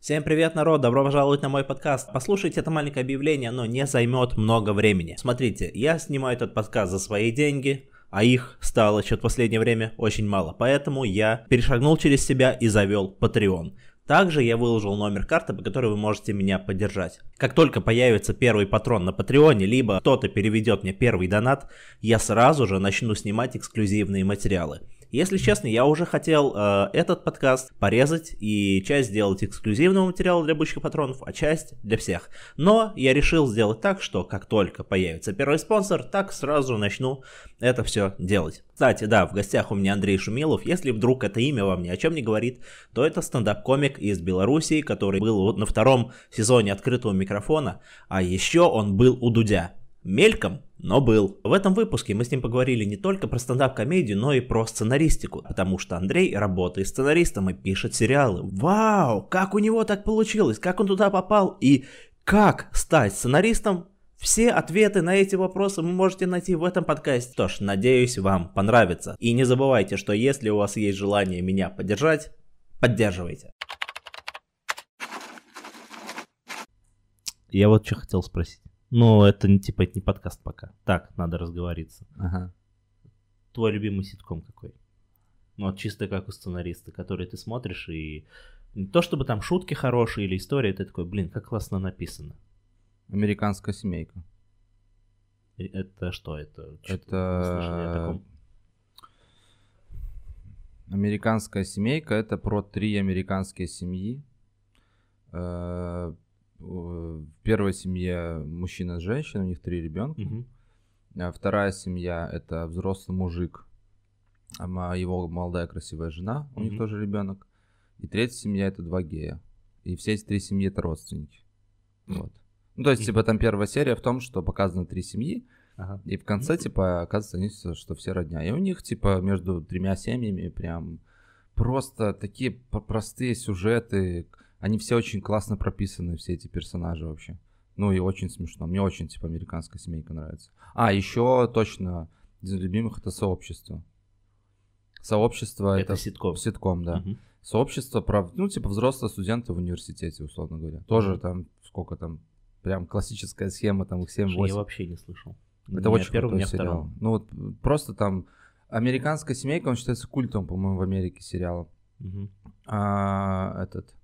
Всем привет, народ! Добро пожаловать на мой подкаст. Послушайте это маленькое объявление, оно не займет много времени. Смотрите, я снимаю этот подкаст за свои деньги, а их стало что-то в последнее время очень мало. Поэтому я перешагнул через себя и завел Patreon. Также я выложил номер карты, по которой вы можете меня поддержать. Как только появится первый патрон на Патреоне, либо кто-то переведет мне первый донат, я сразу же начну снимать эксклюзивные материалы. Если честно, я уже хотел э, этот подкаст порезать и часть сделать эксклюзивного материала для бычьих патронов, а часть для всех. Но я решил сделать так, что как только появится первый спонсор, так сразу начну это все делать. Кстати, да, в гостях у меня Андрей Шумилов. Если вдруг это имя вам ни о чем не говорит, то это стендап-комик из Белоруссии, который был на втором сезоне открытого микрофона, а еще он был у Дудя. Мельком, но был. В этом выпуске мы с ним поговорили не только про стендап-комедию, но и про сценаристику, потому что Андрей работает сценаристом и пишет сериалы. Вау, как у него так получилось, как он туда попал и как стать сценаристом все ответы на эти вопросы вы можете найти в этом подкасте. Что ж, надеюсь, вам понравится. И не забывайте, что если у вас есть желание меня поддержать, поддерживайте. Я вот что хотел спросить. Ну, это не типа это не подкаст пока. Так, надо разговориться. Ага. Твой любимый ситком какой? Ну, вот чисто как у сценариста, который ты смотришь и не то чтобы там шутки хорошие или история, ты такой, блин, как классно написано. Американская семейка. Это что? Это это Американская семейка это про три американские семьи. В первой семье мужчина с женщиной, у них три ребенка. Угу. А вторая семья это взрослый мужик, а его молодая красивая жена, у угу. них тоже ребенок. И третья семья это два гея. И все эти три семьи это родственники. Вот. Ну, то есть, типа, там первая серия в том, что показаны три семьи, ага. и в конце, типа, оказывается, что все родня. И у них, типа, между тремя семьями прям просто такие простые сюжеты, они все очень классно прописаны, все эти персонажи вообще. Ну и очень смешно. Мне очень, типа, американская семейка нравится. А, еще точно, из любимых это сообщество. Сообщество это, это ситком. Ситком, да. Угу. Сообщество, прав... ну, типа, взрослые студенты в университете, условно говоря. Тоже там, сколько там, прям классическая схема, там их 7-8. Я вообще не слышал. Это не очень первым, крутой сериал. Вторым. Ну вот просто там американская семейка, он считается культом, по-моему, в Америке сериала. Угу. А, этот,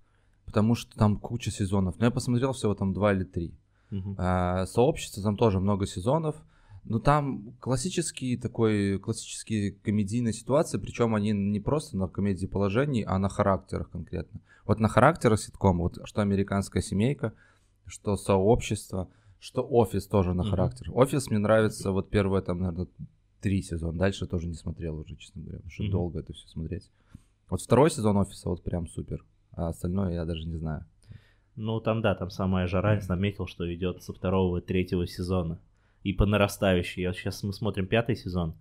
потому что там куча сезонов. Но я посмотрел всего там два или три. Угу. А, сообщество там тоже много сезонов. Но там классический такой, классические комедийные ситуации, причем они не просто на комедии положений, а на характерах конкретно. Вот на характерах ситкома, вот что американская семейка, что сообщество, что офис тоже на mm-hmm. характер. Офис мне нравится, вот первое там, наверное, три сезона. Дальше тоже не смотрел уже, честно говоря, потому что mm-hmm. долго это все смотреть. Вот второй сезон офиса вот прям супер, а остальное я даже не знаю. Ну там да, там самая жара, я заметил, что идет со второго третьего сезона. И по нарастающей. Я, сейчас мы смотрим пятый сезон.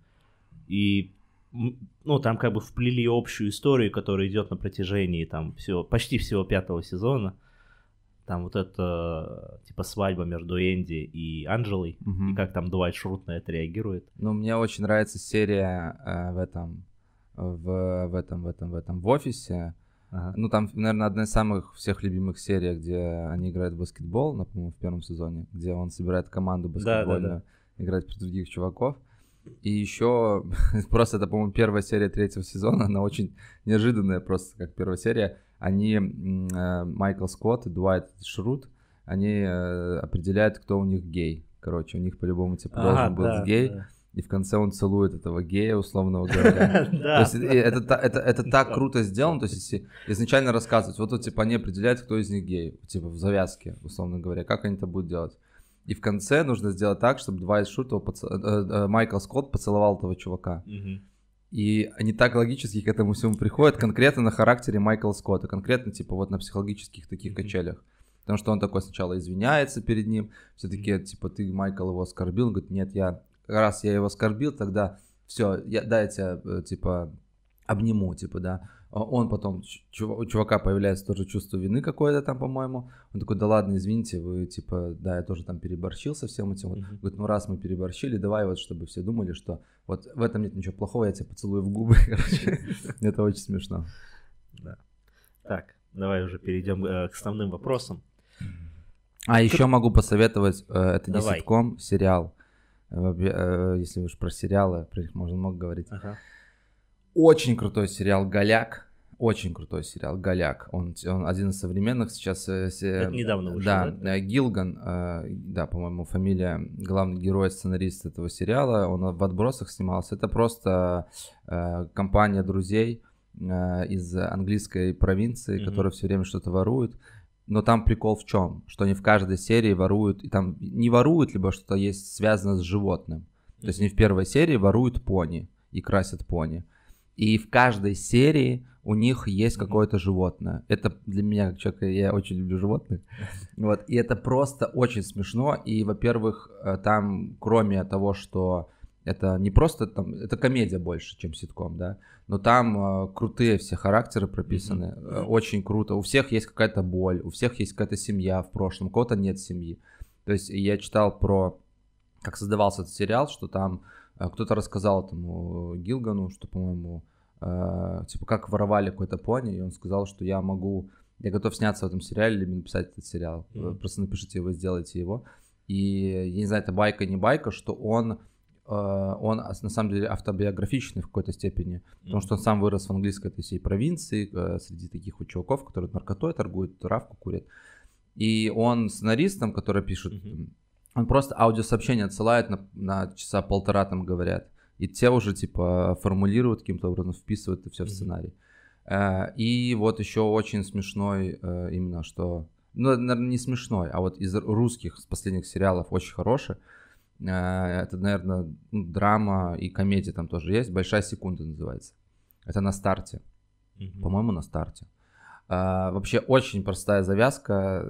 И ну, там как бы вплели общую историю, которая идет на протяжении там всего, почти всего пятого сезона. Там вот это, типа, свадьба между Энди и Анджелой, угу. и как там Дуайт Шрут на это реагирует. Ну, мне очень нравится серия э, в этом, в, в этом, в этом, в этом, в офисе. Ага. Ну, там, наверное, одна из самых всех любимых серий, где они играют в баскетбол, например, в первом сезоне, где он собирает команду баскетбольную да, да, да. играть против других чуваков. И еще просто это, по-моему, первая серия третьего сезона, она очень неожиданная просто, как первая серия они, э, Майкл Скотт и Дуайт Шрут, они э, определяют, кто у них гей. Короче, у них по-любому типа должен был да, гей. Да. И в конце он целует этого гея, условного говоря. То есть это, так круто сделано, то есть если изначально рассказывать, вот, типа они определяют, кто из них гей, типа в завязке, условно говоря, как они это будут делать. И в конце нужно сделать так, чтобы Двайт Шут, э, Майкл Скотт поцеловал этого чувака. И они так логически к этому всему приходят, конкретно на характере Майкла Скотта, конкретно типа вот на психологических таких качелях. Потому что он такой сначала извиняется перед ним, все таки типа, ты, Майкл, его оскорбил. Он говорит, нет, я, раз я его оскорбил, тогда все, я, да, я тебя, э, типа, обниму, типа, да. А он потом, у чувака появляется тоже чувство вины какое-то там, по-моему. Он такой, да ладно, извините, вы, типа, да, я тоже там переборщил со всем этим. Mm-hmm. Говорит, ну раз мы переборщили, давай вот, чтобы все думали, что вот в этом нет ничего плохого, я тебя поцелую в губы, короче. Это очень смешно. Да. Так, Давай уже перейдем э, к основным вопросам. А еще могу посоветовать, э, это не ситком, сериал. Э, если уж про сериалы, про них можно много говорить. Ага. Очень крутой сериал «Голяк». Очень крутой сериал «Голяк». Он, он один из современных сейчас. Э, Это недавно вышел, да? Да, Гилган, да, по-моему, фамилия главный герой, сценарист этого сериала. Он в «Отбросах» снимался. Это просто компания друзей из английской провинции, mm-hmm. которые все время что-то воруют но там прикол в чем? Что они в каждой серии воруют, и там не воруют, либо что-то есть связано с животным. То есть они в первой серии воруют пони и красят пони. И в каждой серии у них есть какое-то животное. Это для меня, как человека, я очень люблю животных. Вот, и это просто очень смешно. И, во-первых, э, там, кроме того, что это не просто там, это комедия больше, чем ситком, да, но там э, крутые все характеры прописаны, mm-hmm. очень круто. У всех есть какая-то боль, у всех есть какая-то семья в прошлом, у кого-то нет семьи. То есть я читал про, как создавался этот сериал, что там э, кто-то рассказал этому Гилгану, что, по-моему, э, типа как воровали какой-то пони, и он сказал, что я могу, я готов сняться в этом сериале, либо написать этот сериал. Mm-hmm. Просто напишите его, сделайте его. И я не знаю, это байка, не байка, что он он на самом деле автобиографичный в какой-то степени, потому что он сам вырос в английской этой всей провинции, э, среди таких вот чуваков, которые наркотой торгуют, травку курят. И он сценаристом, который пишет, он просто аудиосообщение отсылает на, на часа полтора, там говорят. И те уже типа формулируют каким-то образом, вписывают это все в сценарий. Э, и вот еще очень смешной именно, что... Ну, наверное, не смешной, а вот из русских, с последних сериалов очень хороший. Э, это, наверное, ну, драма и комедия там тоже есть. Большая секунда называется. Это на старте. Mm-hmm. По-моему, на старте. А, вообще очень простая завязка.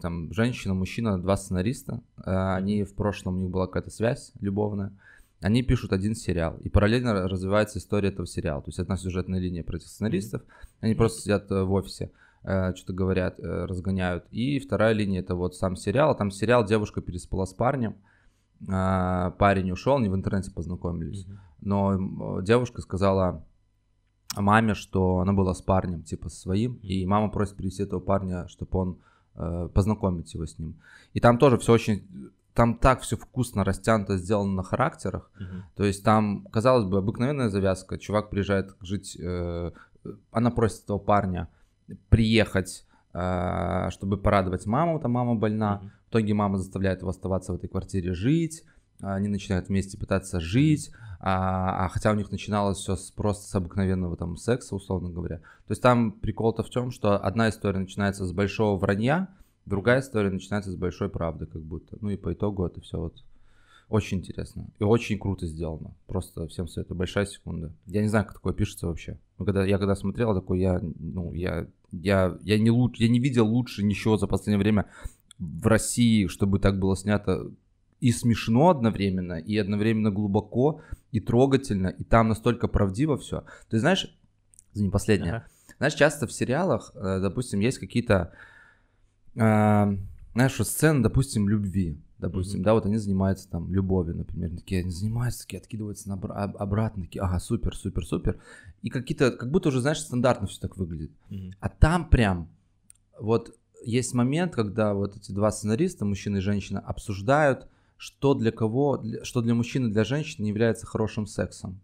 Там женщина, мужчина, два сценариста. А, они в прошлом у них была какая-то связь любовная. Они пишут один сериал, и параллельно развивается история этого сериала. То есть одна сюжетная линия про этих сценаристов, они просто сидят в офисе, что-то говорят, разгоняют. И вторая линия это вот сам сериал. Там сериал девушка переспала с парнем, а, парень ушел, они в интернете познакомились. Mm-hmm. Но девушка сказала маме, что она была с парнем, типа своим, mm-hmm. и мама просит привести этого парня, чтобы он э, познакомить его с ним. И там тоже все очень там так все вкусно растянуто сделано на характерах. Uh-huh. То есть там, казалось бы, обыкновенная завязка. Чувак приезжает жить, э, она просит этого парня приехать а, чтобы порадовать маму, там мама больна. Mm-hmm. В итоге мама заставляет его оставаться в этой квартире жить. Они начинают вместе пытаться жить, а, а хотя у них начиналось все с, просто с обыкновенного там секса, условно говоря. То есть там прикол-то в том, что одна история начинается с большого вранья, другая история начинается с большой правды, как будто. Ну и по итогу это все вот очень интересно. И очень круто сделано. Просто всем советую. Большая секунда. Я не знаю, как такое пишется вообще. Но когда, я когда смотрел, такой, я, ну, я, я, я, не луч, я не видел лучше ничего за последнее время в России, чтобы так было снято и смешно одновременно, и одновременно глубоко, и трогательно, и там настолько правдиво все. Ты знаешь, не последнее. Ага. Знаешь, часто в сериалах, э, допустим, есть какие-то, э, знаешь, сцены, допустим, любви допустим, mm-hmm. да, вот они занимаются там любовью, например, такие они занимаются, такие откидываются на обра- обратно, такие, ага, супер, супер, супер, и какие-то, как будто уже, знаешь, стандартно все так выглядит, mm-hmm. а там прям вот есть момент, когда вот эти два сценариста, мужчина и женщина, обсуждают, что для кого, что для мужчины и для женщины является хорошим сексом.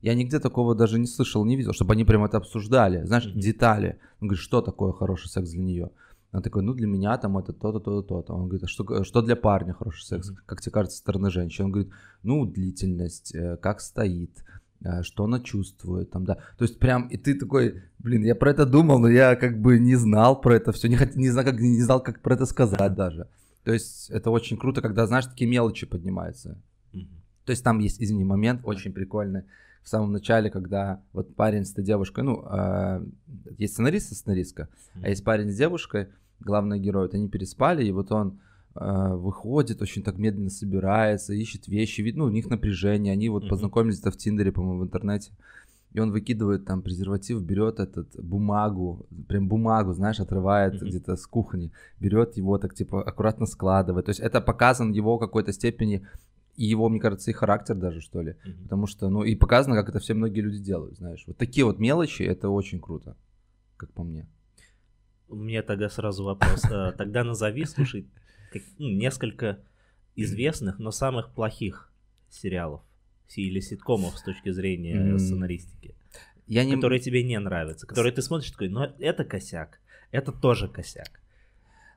Я нигде такого даже не слышал, не видел, чтобы они прям это обсуждали, знаешь, mm-hmm. детали. Он говорит, что такое хороший секс для нее. Он такой, ну для меня там это то-то, то-то, то-то. Он говорит, а что, что для парня хороший секс? Mm-hmm. Как тебе кажется, со стороны женщины? Он говорит, ну длительность, э, как стоит, что она чувствует, там, да. То есть прям, и ты такой, блин, я про это думал, но я как бы не знал про это все, не, хот... не, знал, как, не знал, как про это сказать даже. То есть это очень круто, когда, знаешь, такие мелочи поднимаются. Mm-hmm. То есть там есть, извини, момент очень прикольный в самом начале, когда вот парень с этой девушкой, ну, э, есть сценарист и сценаристка, mm-hmm. а есть парень с девушкой, главный герой, вот они переспали, и вот он выходит, очень так медленно собирается, ищет вещи, вид, ну, у них напряжение, они вот mm-hmm. познакомились это в Тиндере, по-моему, в интернете, и он выкидывает там презерватив, берет этот бумагу, прям бумагу, знаешь, отрывает mm-hmm. где-то с кухни, берет его так типа аккуратно складывает. То есть это показан его какой-то степени и его, мне кажется, и характер даже, что ли. Mm-hmm. Потому что, ну, и показано, как это все многие люди делают, знаешь. Вот такие вот мелочи, это очень круто, как по мне. У меня тогда сразу вопрос. Э, тогда назови, слушай, ну, несколько известных, но самых плохих сериалов или ситкомов с точки зрения сценаристики. Я не... Которые тебе не нравятся, которые ты смотришь такой, ну это косяк, это тоже косяк.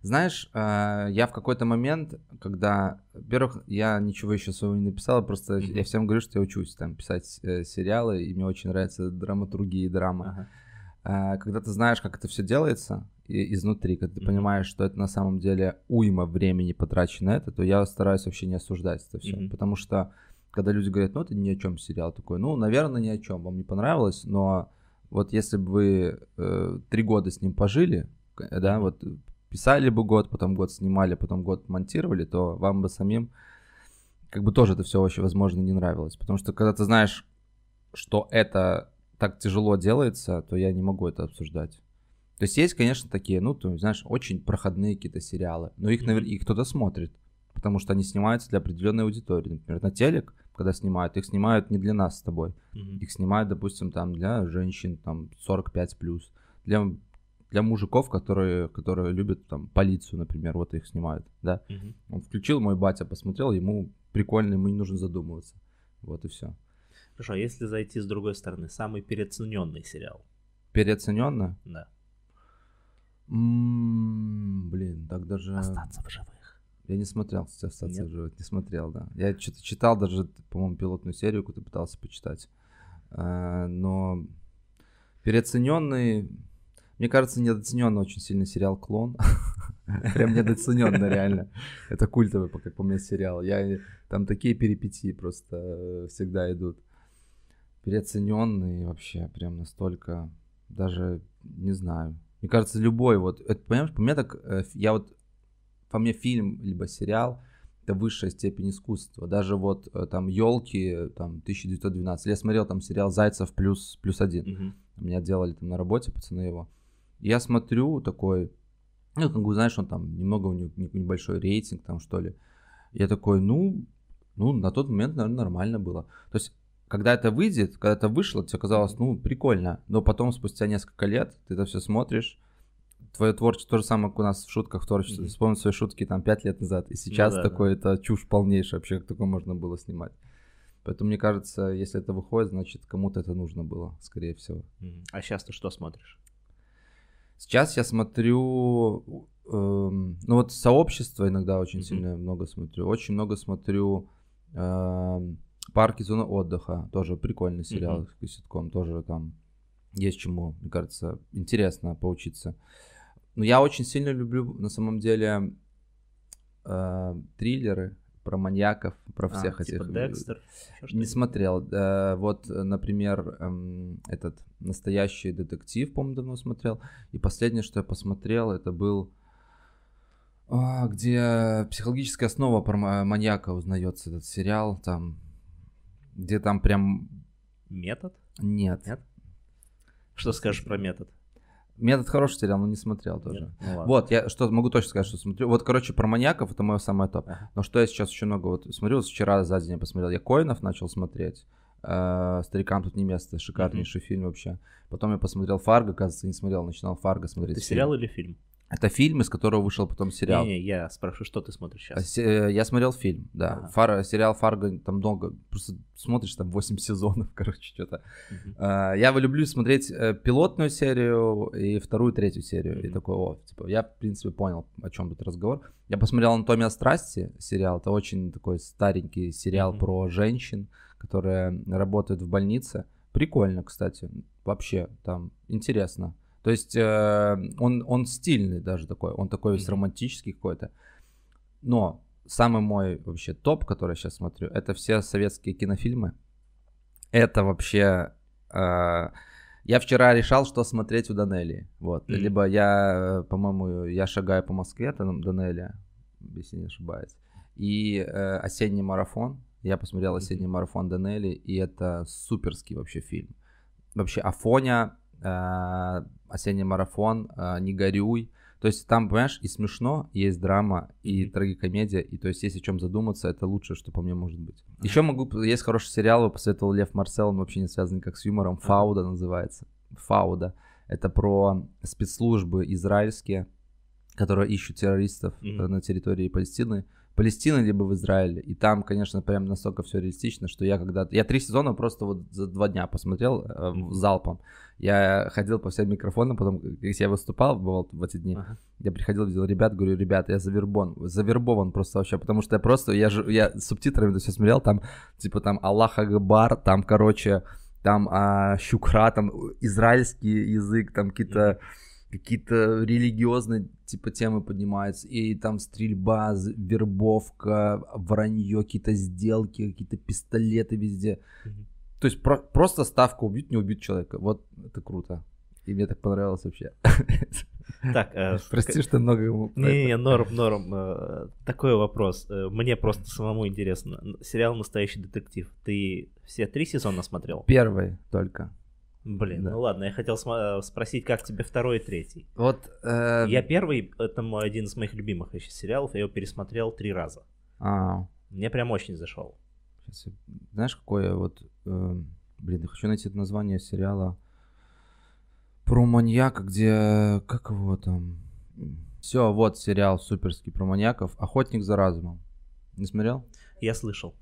Знаешь, э, я в какой-то момент, когда, во-первых, я ничего еще своего не написал, просто mm-hmm. я всем говорю, что я учусь там писать э, сериалы, и мне очень нравится драматургия и драма. Uh-huh. Когда ты знаешь, как это все делается и, изнутри, когда ты понимаешь, что это на самом деле уйма времени потрачено на это, то я стараюсь вообще не осуждать это все, mm-hmm. потому что когда люди говорят, ну это ни о чем сериал такой, ну, наверное, ни о чем, вам не понравилось, но вот если бы вы э, три года с ним пожили, да, вот писали бы год, потом год снимали, потом год монтировали, то вам бы самим как бы тоже это все вообще, возможно, не нравилось. Потому что когда ты знаешь, что это так тяжело делается, то я не могу это обсуждать. То есть есть, конечно, такие, ну, ты знаешь, очень проходные какие-то сериалы, но их, наверное, их кто-то смотрит, потому что они снимаются для определенной аудитории. Например, на телек, когда снимают, их снимают не для нас с тобой. Mm-hmm. Их снимают, допустим, там для женщин, там 45 плюс, для для мужиков, которые, которые любят там полицию, например, вот их снимают, да. Угу. Он включил, мой батя посмотрел, ему прикольно, ему не нужно задумываться. Вот и все. Хорошо, а если зайти с другой стороны, самый переоцененный сериал? Переоцененно? Да. М-м, блин, так даже... Остаться в живых. Я не смотрел, кстати, остаться Нет? в живых, не смотрел, да. Я что-то читал даже, по-моему, пилотную серию какую-то пытался почитать. А, но переоцененный мне кажется, недооценен очень сильно сериал «Клон». Прям недооцененно, реально. Это культовый, как по мне, сериал. Я, там такие перипетии просто э, всегда идут. Переоцененный вообще, прям настолько, даже не знаю. Мне кажется, любой вот, это, понимаешь, по мне так, э, я вот, по мне фильм либо сериал, это высшая степень искусства. Даже вот э, там елки, там 1912. Я смотрел там сериал Зайцев плюс плюс один. Угу. Меня делали там на работе пацаны его. Я смотрю такой, ну, как бы, знаешь, он там немного у него небольшой рейтинг там, что ли. Я такой, ну, ну, на тот момент, наверное, нормально было. То есть, когда это выйдет, когда это вышло, тебе казалось, ну, прикольно. Но потом, спустя несколько лет, ты это все смотришь, твое творчество то же самое, как у нас в шутках творчество. Mm-hmm. Вспомни свои шутки там пять лет назад. И сейчас ну, да, такое, да. это чушь полнейшая вообще, как такое можно было снимать. Поэтому мне кажется, если это выходит, значит, кому-то это нужно было, скорее всего. Mm-hmm. А сейчас ты что смотришь? Сейчас я смотрю, э, ну вот сообщество иногда очень mm-hmm. сильно много смотрю. Очень много смотрю э, парки зоны отдыха. Тоже прикольный сериал mm-hmm. ситком. Тоже там есть чему, мне кажется, интересно поучиться. Но я очень сильно люблю на самом деле э, триллеры про маньяков, про а, всех типа этих. Декстер? Не смотрел. Э, вот, например, эм, этот настоящий детектив, по-моему, давно смотрел. И последнее, что я посмотрел, это был а, где психологическая основа про маньяка узнается этот сериал, там, где там прям... Метод? Нет. Нет? Что скажешь про метод? Метод хороший сериал, но не смотрел тоже. Ну, вот, я что могу точно сказать, что смотрю. Вот, короче, про маньяков это мое самое топ. Ага. Но что я сейчас еще много вот смотрю, вот вчера за день я посмотрел, я Коинов начал смотреть. Э, Старикам тут не место, шикарнейший mm-hmm. фильм вообще. Потом я посмотрел Фарго, кажется, не смотрел, начинал Фарго смотреть. Это сериал или фильм? Это фильм, из которого вышел потом сериал. Не, не, я спрашиваю, что ты смотришь сейчас? Э, я смотрел фильм, да. Ага. Фар, сериал Фарго там много, просто смотришь там 8 сезонов, короче, что-то. Угу. Я люблю смотреть э, пилотную серию и вторую, третью серию. Угу. И такой, о, типа, я, в принципе, понял, о чем тут разговор. Я посмотрел «Анатомия страсти» сериал. Это очень такой старенький сериал угу. про женщин, которые работают в больнице. Прикольно, кстати. Вообще, там интересно. То есть э, он, он стильный даже такой, он такой весь романтический какой-то. Но самый мой вообще топ, который я сейчас смотрю, это все советские кинофильмы. Это вообще... Э, я вчера решал, что смотреть у Данели. Вот. Mm-hmm. Либо я, по-моему, я шагаю по Москве, это Данели, если не ошибаюсь. И э, осенний марафон. Я посмотрел осенний марафон Данели, и это суперский вообще фильм. Вообще Афоня, э, осенний марафон, э, не горюй. То есть там, понимаешь, и смешно, есть драма, и трагикомедия, и то есть есть о чем задуматься, это лучшее, что по мне может быть. Еще могу, есть хороший сериал, его посоветовал Лев Марсел, он вообще не связан как с юмором, Фауда называется. Фауда. Это про спецслужбы израильские, которые ищут террористов mm-hmm. на территории Палестины. Палестины либо в Израиле. И там, конечно, прям настолько все реалистично, что я когда-то... Я три сезона просто вот за два дня посмотрел э, залпом. Я ходил по всем микрофонам, потом, если я выступал, бывал в эти дни, ага. я приходил, видел ребят, говорю, ребята, я завербован, завербован просто вообще, потому что я просто, я же, я субтитрами все смотрел, там, типа, там, Аллах Агбар, там, короче, там, а, Щукра, там, израильский язык, там, какие-то... Какие-то религиозные типа темы поднимаются, и там стрельба, вербовка, вранье, какие-то сделки, какие-то пистолеты везде. Mm-hmm. То есть про- просто ставка убить, не убить человека. Вот это круто. И мне так понравилось вообще. Так, э, прости, что много ему. Не, не, норм, норм. Э, такой вопрос. Э, мне просто самому интересно. Сериал "Настоящий детектив". Ты все три сезона смотрел? Первый только. Блин, да. ну ладно, я хотел см- спросить, как тебе второй и третий. Вот. Э... Я первый, это мой один из моих любимых еще сериалов, я его пересмотрел три раза. А. Мне прям очень зашел. Сейчас, знаешь, какое вот, э, блин, я хочу найти название сериала про маньяка, где, как его там, все, вот сериал суперский про маньяков, Охотник за разумом. Не смотрел? Я слышал.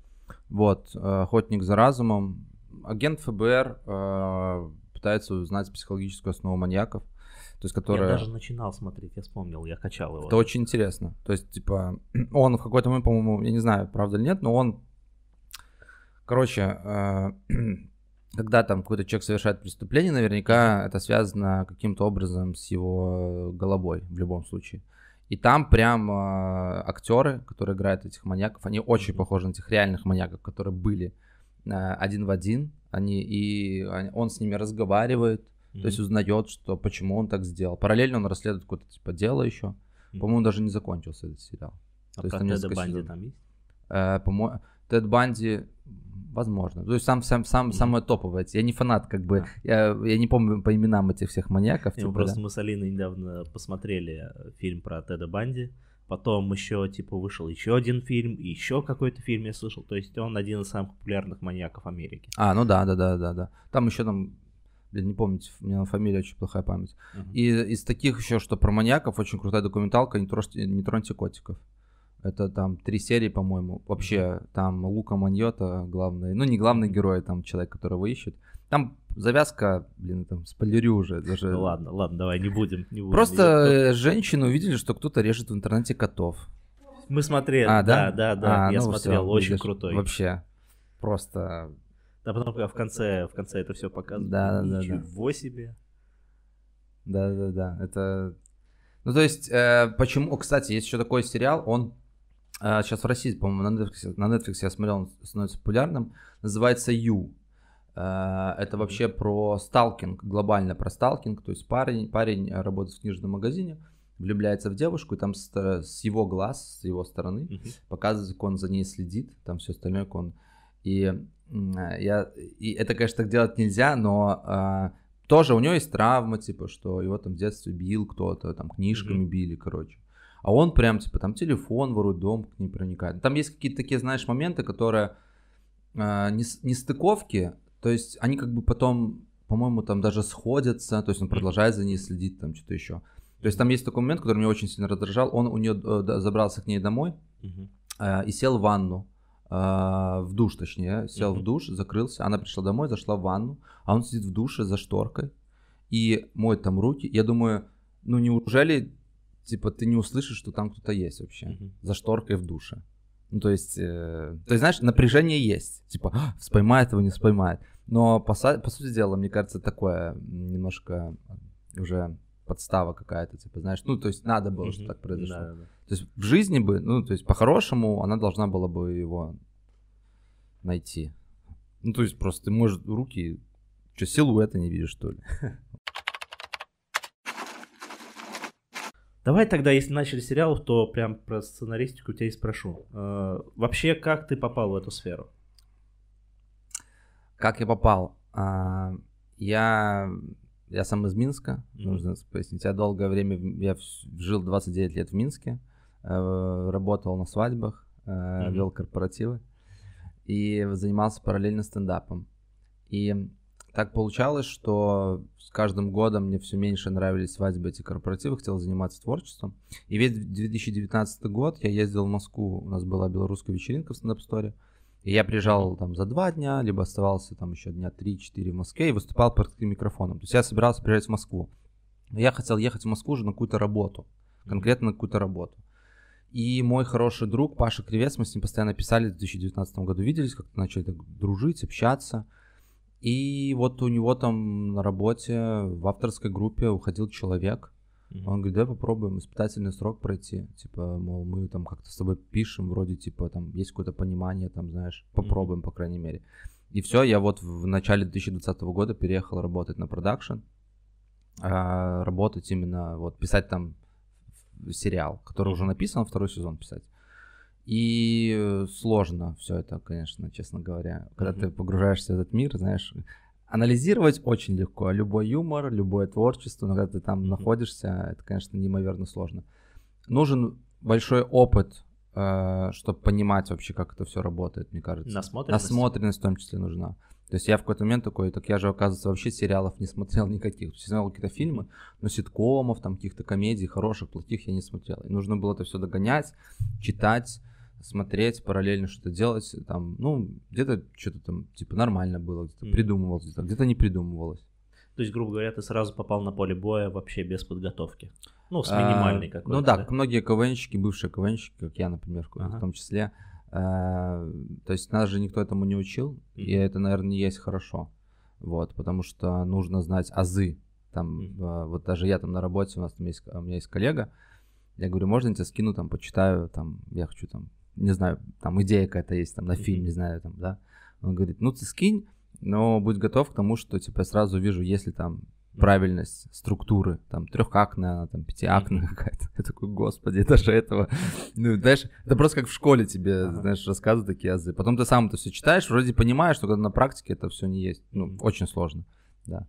Вот, э, Охотник за разумом, агент ФБР э, пытается узнать психологическую основу маньяков. То есть, которая... Я даже начинал смотреть, я вспомнил, я качал его. Это очень интересно. То есть, типа, он в какой-то момент, по-моему, я не знаю, правда или нет, но он, короче, э, когда там какой-то человек совершает преступление, наверняка это связано каким-то образом с его головой в любом случае. И там прям э, актеры, которые играют этих маньяков, они очень похожи на тех реальных маньяков, которые были один в один, они, и он с ними разговаривает, mm-hmm. то есть узнает, что почему он так сделал. Параллельно он расследует какое-то типа дело еще. Mm-hmm. По-моему, даже не закончился этот сериал. А то про Теда Банди там есть? Э, по-моему, Тед Банди, возможно. То есть сам, сам, сам mm-hmm. самое топовое. Я не фанат, как бы. Я, я не помню по именам этих всех маньяков. Типа, просто да? мы с Алиной недавно посмотрели э, фильм про Теда Банди. Потом еще, типа, вышел еще один фильм, и еще какой-то фильм я слышал. То есть он один из самых популярных маньяков Америки. А, ну да, да, да, да, да. Там еще там, блин, не помните, у меня фамилия очень плохая память. Uh-huh. И из таких еще, что про маньяков, очень крутая документалка «Не троньте, не троньте котиков». Это там три серии, по-моему. Вообще, uh-huh. там Лука Маньота главный, ну не главный герой, там человек, которого ищут. Там завязка, блин, там спойлерю уже даже. Ну ладно, ладно, давай не будем. Не будем Просто э, женщины увидели, что кто-то режет в интернете котов. Мы смотрели, а, да, да, да, да а, я ну, смотрел, все, очень видишь, крутой. Вообще, просто. Да, потом в конце, в конце это все показывают. Да, да, Ничего да. себе. Да, да, да, это. Ну то есть, э, почему, кстати, есть еще такой сериал, он э, сейчас в России, по-моему, на Netflix, на Netflix я смотрел, он становится популярным, называется You. Э, это вообще про сталкинг, глобально про сталкинг. То есть парень, парень работает в книжном магазине, влюбляется в девушку, и там с, с его глаз, с его стороны uh-huh. показывает, как он за ней следит, там все остальное, как он... И, я, и это, конечно, так делать нельзя, но а, тоже у него есть травма, типа, что его там в детстве бил кто-то, там книжками uh-huh. били, короче. А он прям, типа, там телефон ворует, дом к ней проникает. Там есть какие-то такие, знаешь, моменты, которые не, не стыковки, то есть они как бы потом, по-моему, там даже сходятся, то есть он продолжает за ней следить, там что-то еще. То есть там есть такой момент, который меня очень сильно раздражал. Он у нее э, забрался к ней домой э, и сел в ванну. Э, в душ, точнее, сел в душ, закрылся. Она пришла домой, зашла в ванну, а он сидит в душе за шторкой и моет там руки. Я думаю, ну неужели, типа, ты не услышишь, что там кто-то есть вообще за шторкой в душе? Ну, то есть, э, то есть, знаешь, напряжение есть. Типа, а, споймает его, не споймает. Но по, по сути дела, мне кажется, такое немножко уже подстава какая-то, типа, знаешь, ну, то есть надо было, mm-hmm. так произошло. Да, да. То есть в жизни бы, ну, то есть по-хорошему она должна была бы его найти. Ну, то есть просто ты можешь руки, что, силуэта не видишь, что ли? Давай тогда, если начали сериал, то прям про сценаристику тебя и спрошу. Э, вообще, как ты попал в эту сферу? Как я попал? А, я, я сам из Минска, mm-hmm. нужно пояснить. Я долгое время, я жил 29 лет в Минске, э, работал на свадьбах, mm-hmm. вел корпоративы и занимался параллельно стендапом. И так получалось, что с каждым годом мне все меньше нравились свадьбы эти корпоративы, хотел заниматься творчеством. И весь 2019 год я ездил в Москву, у нас была белорусская вечеринка в стендап-сторе. И я приезжал там за два дня, либо оставался там еще дня 3-4 в Москве и выступал таким микрофоном. То есть я собирался приезжать в Москву. Я хотел ехать в Москву уже на какую-то работу, конкретно на какую-то работу. И мой хороший друг Паша Кривец, мы с ним постоянно писали в 2019 году, виделись, как-то начали так дружить, общаться. И вот у него там на работе в авторской группе уходил человек. Mm-hmm. Он говорит, давай попробуем испытательный срок пройти. Типа, мол, мы там как-то с тобой пишем, вроде, типа, там есть какое-то понимание, там, знаешь, попробуем, mm-hmm. по крайней мере. И все, я вот в начале 2020 года переехал работать на продакшн. А, работать именно, вот, писать там сериал, который уже написан, второй сезон писать. И сложно все это, конечно, честно говоря. Когда mm-hmm. ты погружаешься в этот мир, знаешь, анализировать очень легко. Любой юмор, любое творчество, но когда ты там mm-hmm. находишься, это, конечно, неимоверно сложно. Нужен большой опыт, э, чтобы понимать вообще, как это все работает, мне кажется. Насмотренность. Насмотренность в том числе нужна. То есть я в какой-то момент такой, так я же, оказывается, вообще сериалов не смотрел никаких. То есть я смотрел какие-то фильмы, но ситкомов, там каких-то комедий, хороших, плохих я не смотрел. И нужно было это все догонять, читать, смотреть, параллельно что-то делать. Там, ну, где-то что-то там, типа, нормально было, где-то mm. придумывалось, где-то, где-то не придумывалось. То есть, грубо говоря, ты сразу попал на поле боя вообще без подготовки. Ну, с минимальной а, какой-то. Ну да, да, многие КВНщики, бывшие КВНщики, как я, например, ага. в том числе, Э, то есть нас же никто этому не учил, mm-hmm. и это, наверное, не есть хорошо. Вот, потому что нужно знать азы. Там, mm-hmm. вот даже я там на работе, у нас там есть, у меня есть коллега, я говорю, можно я тебе скину, там, почитаю, там, я хочу там, не знаю, там идея какая-то есть, там, на фильм, не знаю, там, да. Он говорит, ну, ты скинь, но будь готов к тому, что, типа, я сразу вижу, если там правильность структуры, там трехакная, там пятиакная какая-то. Я такой, господи, даже этого. Ну, знаешь, это просто как в школе тебе, ага. знаешь, рассказывают такие азы. Потом ты сам это все читаешь, вроде понимаешь, что когда на практике это все не есть. Ну, очень сложно, да.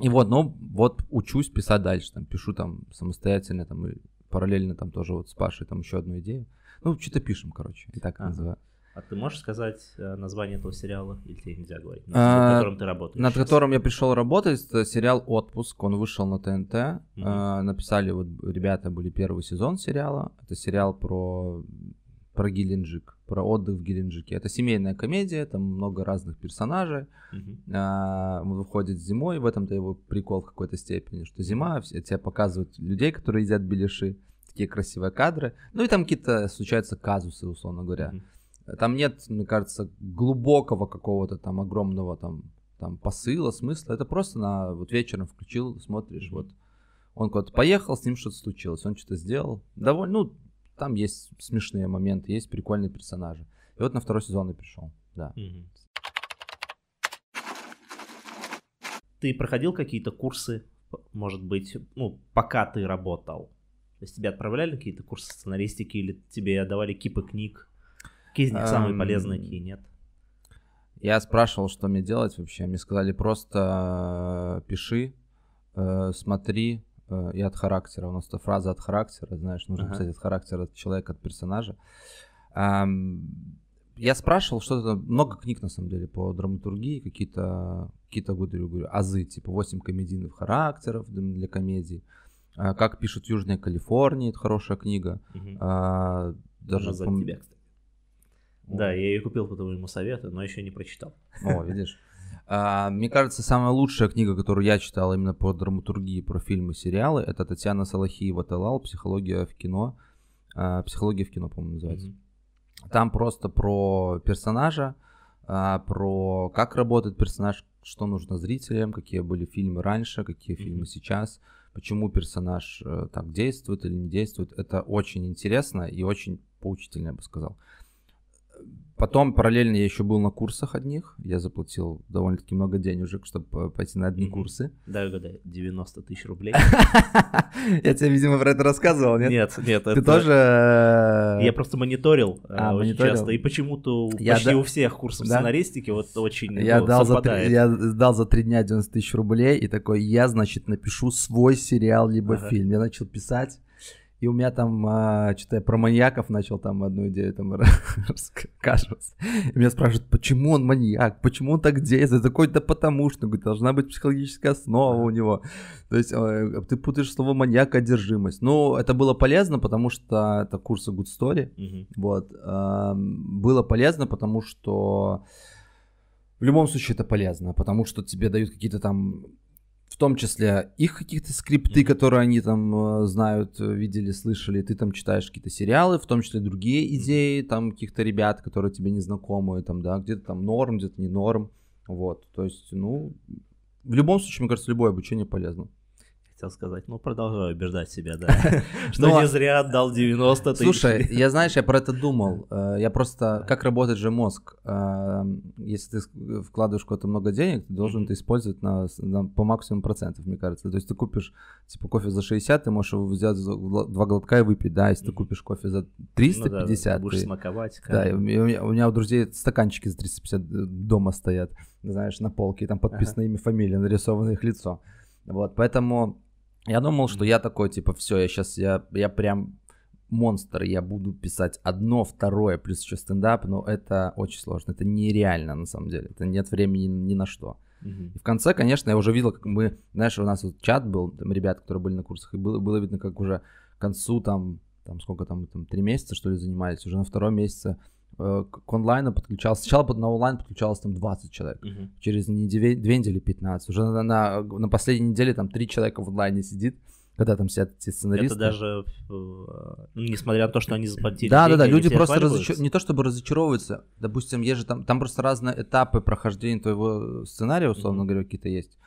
И вот, ну, вот учусь писать дальше, там, пишу там самостоятельно, там, и параллельно там тоже вот с Пашей там еще одну идею. Ну, что-то пишем, короче, и так ага. называю. А ты можешь сказать э, название этого сериала, или тебе нельзя говорить, над а, которым ты работаешь? Над сейчас? которым я пришел работать, это сериал «Отпуск», он вышел на ТНТ, mm а, написали вот ребята, были первый сезон сериала, это сериал про, про Геленджик, про отдых в Геленджике. Это семейная комедия, там много разных персонажей, mm-hmm. а, выходит зимой, в этом-то его прикол в какой-то степени, что зима, все, тебе показывают людей, которые едят беляши, такие красивые кадры, ну и там какие-то случаются казусы, условно говоря. Mm-hmm там нет, мне кажется, глубокого какого-то там огромного там, там посыла, смысла. Это просто на вот вечером включил, смотришь, вот он куда-то поехал, с ним что-то случилось, он что-то сделал. Довольно, ну, там есть смешные моменты, есть прикольные персонажи. И вот на второй сезон и пришел, да. Ты проходил какие-то курсы, может быть, ну, пока ты работал? То есть тебя отправляли какие-то курсы сценаристики или тебе давали кипы книг? Какие из них самые полезные, какие нет? Я спрашивал, что мне делать вообще. Мне сказали просто э, пиши, э, смотри э, и от характера. У нас это фраза от характера, знаешь, нужно ага. писать от характера от человека, от персонажа. Я спрашивал, что это много книг на самом деле по драматургии, какие-то какие-то говорю, говорю, азы, типа 8 комедийных характеров для комедий. Как пишут Южная Калифорния, это хорошая книга. Угу. А, даже за пом... тебя, кстати. Да, я ее купил по твоему совету, но еще не прочитал. О, видишь. А, мне кажется, самая лучшая книга, которую я читал именно по драматургии, про фильмы, сериалы, это Татьяна Салахиева Талал «Психология в кино». А, «Психология в кино», по-моему, называется. Mm-hmm. Там просто про персонажа, а, про как работает персонаж, что нужно зрителям, какие были фильмы раньше, какие mm-hmm. фильмы сейчас, почему персонаж э, так действует или не действует. Это очень интересно и очень поучительно, я бы сказал. Потом параллельно я еще был на курсах одних. Я заплатил довольно-таки много денежек, чтобы пойти на одни mm-hmm. курсы. Да, угадай, 90 тысяч рублей. Я тебе, видимо, про это рассказывал, нет? Нет, нет. Ты тоже... Э, я просто мониторил э, очень часто. И почему-то почти у всех курсов сценаристики вот очень Я дал за три дня 90 тысяч рублей и такой, я, значит, напишу свой сериал либо фильм. Я начал писать. И у меня там, а, что-то я про маньяков начал там одну идею там рассказывать. И меня спрашивают, почему он маньяк, почему он так действует? Такой-то потому что, говорит, должна быть психологическая основа у него. То есть э, ты путаешь слово маньяк одержимость. Ну, это было полезно, потому что это курсы Good Story. Mm-hmm. Вот. Было полезно, потому что в любом случае это полезно, потому что тебе дают какие-то там в том числе их каких-то скрипты, которые они там э, знают, э, видели, слышали, ты там читаешь какие-то сериалы, в том числе другие идеи, там каких-то ребят, которые тебе не знакомы, там, да, где-то там норм, где-то не норм, вот, то есть, ну, в любом случае, мне кажется, любое обучение полезно хотел сказать. Ну, продолжаю убеждать себя, да. Что ну, не зря отдал 90 тысяч. Слушай, я, знаешь, я про это думал. Э, я просто... Как работает же мозг? Э, если ты вкладываешь куда-то много денег, ты должен это использовать на, по максимуму процентов, мне кажется. То есть ты купишь, типа, кофе за 60, ты можешь его взять два глотка и выпить, да? Если ты купишь кофе за 350... Ну, будешь смаковать. Да, у меня, у меня у друзей стаканчики за 350 дома стоят, знаешь, на полке, и там подписано имя, фамилия, нарисовано их лицо. Вот, поэтому я думал, что я такой, типа, все, я сейчас, я, я прям монстр, я буду писать одно, второе, плюс еще стендап, но это очень сложно, это нереально на самом деле, это нет времени ни на что. Uh-huh. И в конце, конечно, я уже видел, как мы, знаешь, у нас вот чат был, там ребят, которые были на курсах, и было, было видно, как уже к концу там, там сколько там, там, три месяца, что ли, занимались, уже на втором месяце к онлайну подключался. Сначала на онлайн подключалось там 20 человек. Uh-huh. Через неделю, две недели 15. Уже на, на, на последней неделе там 3 человека в онлайне сидит. Когда там сидят эти сценаристы. Это даже, э, несмотря на то, что они заплатили Да, деньги, да, да, люди просто разочар... не то чтобы разочаровываются, допустим, есть же там, там просто разные этапы прохождения твоего сценария, условно uh-huh. говоря, какие-то есть.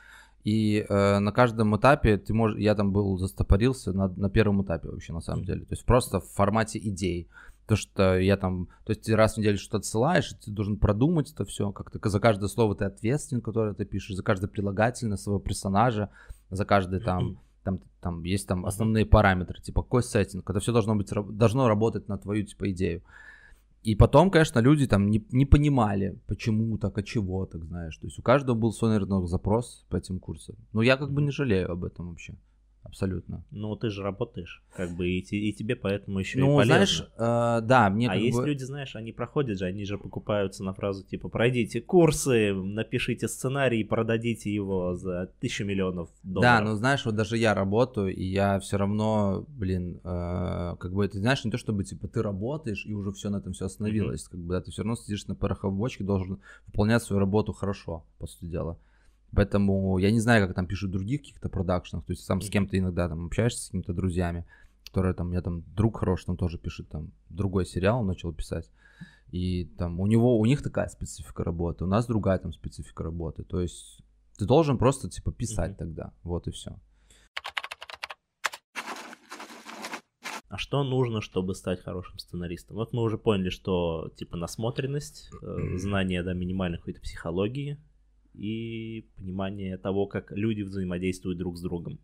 И э, на каждом этапе ты можешь, я там был застопорился на, на первом этапе вообще на самом деле, то есть просто в формате идей. То, что я там, то есть ты раз в неделю что-то отсылаешь, ты должен продумать это все, как-то за каждое слово ты ответственен, которое ты пишешь, за каждое прилагательное своего персонажа, за каждый там, там, там есть там основные параметры, типа какой сеттинг, это все должно быть, должно работать на твою типа идею. И потом, конечно, люди там не, не понимали, почему так, а чего так, знаешь. То есть у каждого был свой, наверное, запрос по этим курсам. Но я как бы не жалею об этом вообще абсолютно. Ну, ты же работаешь, как бы, и, и тебе поэтому еще ну, и полезно. знаешь, э, да, мне А есть бы... люди, знаешь, они проходят же, они же покупаются на фразу типа «пройдите курсы, напишите сценарий и продадите его за тысячу миллионов долларов». Да, ну, знаешь, вот даже я работаю, и я все равно, блин, э, как бы, ты знаешь, не то чтобы, типа, ты работаешь, и уже все на этом все остановилось, mm-hmm. как бы, да, ты все равно сидишь на пороховой бочке, должен выполнять свою работу хорошо, по сути дела. Поэтому я не знаю, как там пишут в других каких-то продакшенах. То есть сам с кем-то иногда там общаешься с какими-то друзьями, которые там, у меня там друг хороший, там тоже пишет там другой сериал, он начал писать. И там у него, у них такая специфика работы, у нас другая там специфика работы. То есть ты должен просто типа писать mm-hmm. тогда, вот и все. А что нужно, чтобы стать хорошим сценаристом? Вот мы уже поняли, что типа насмотренность, э, знание да, минимальной какой-то психологии, и понимание того, как люди взаимодействуют друг с другом,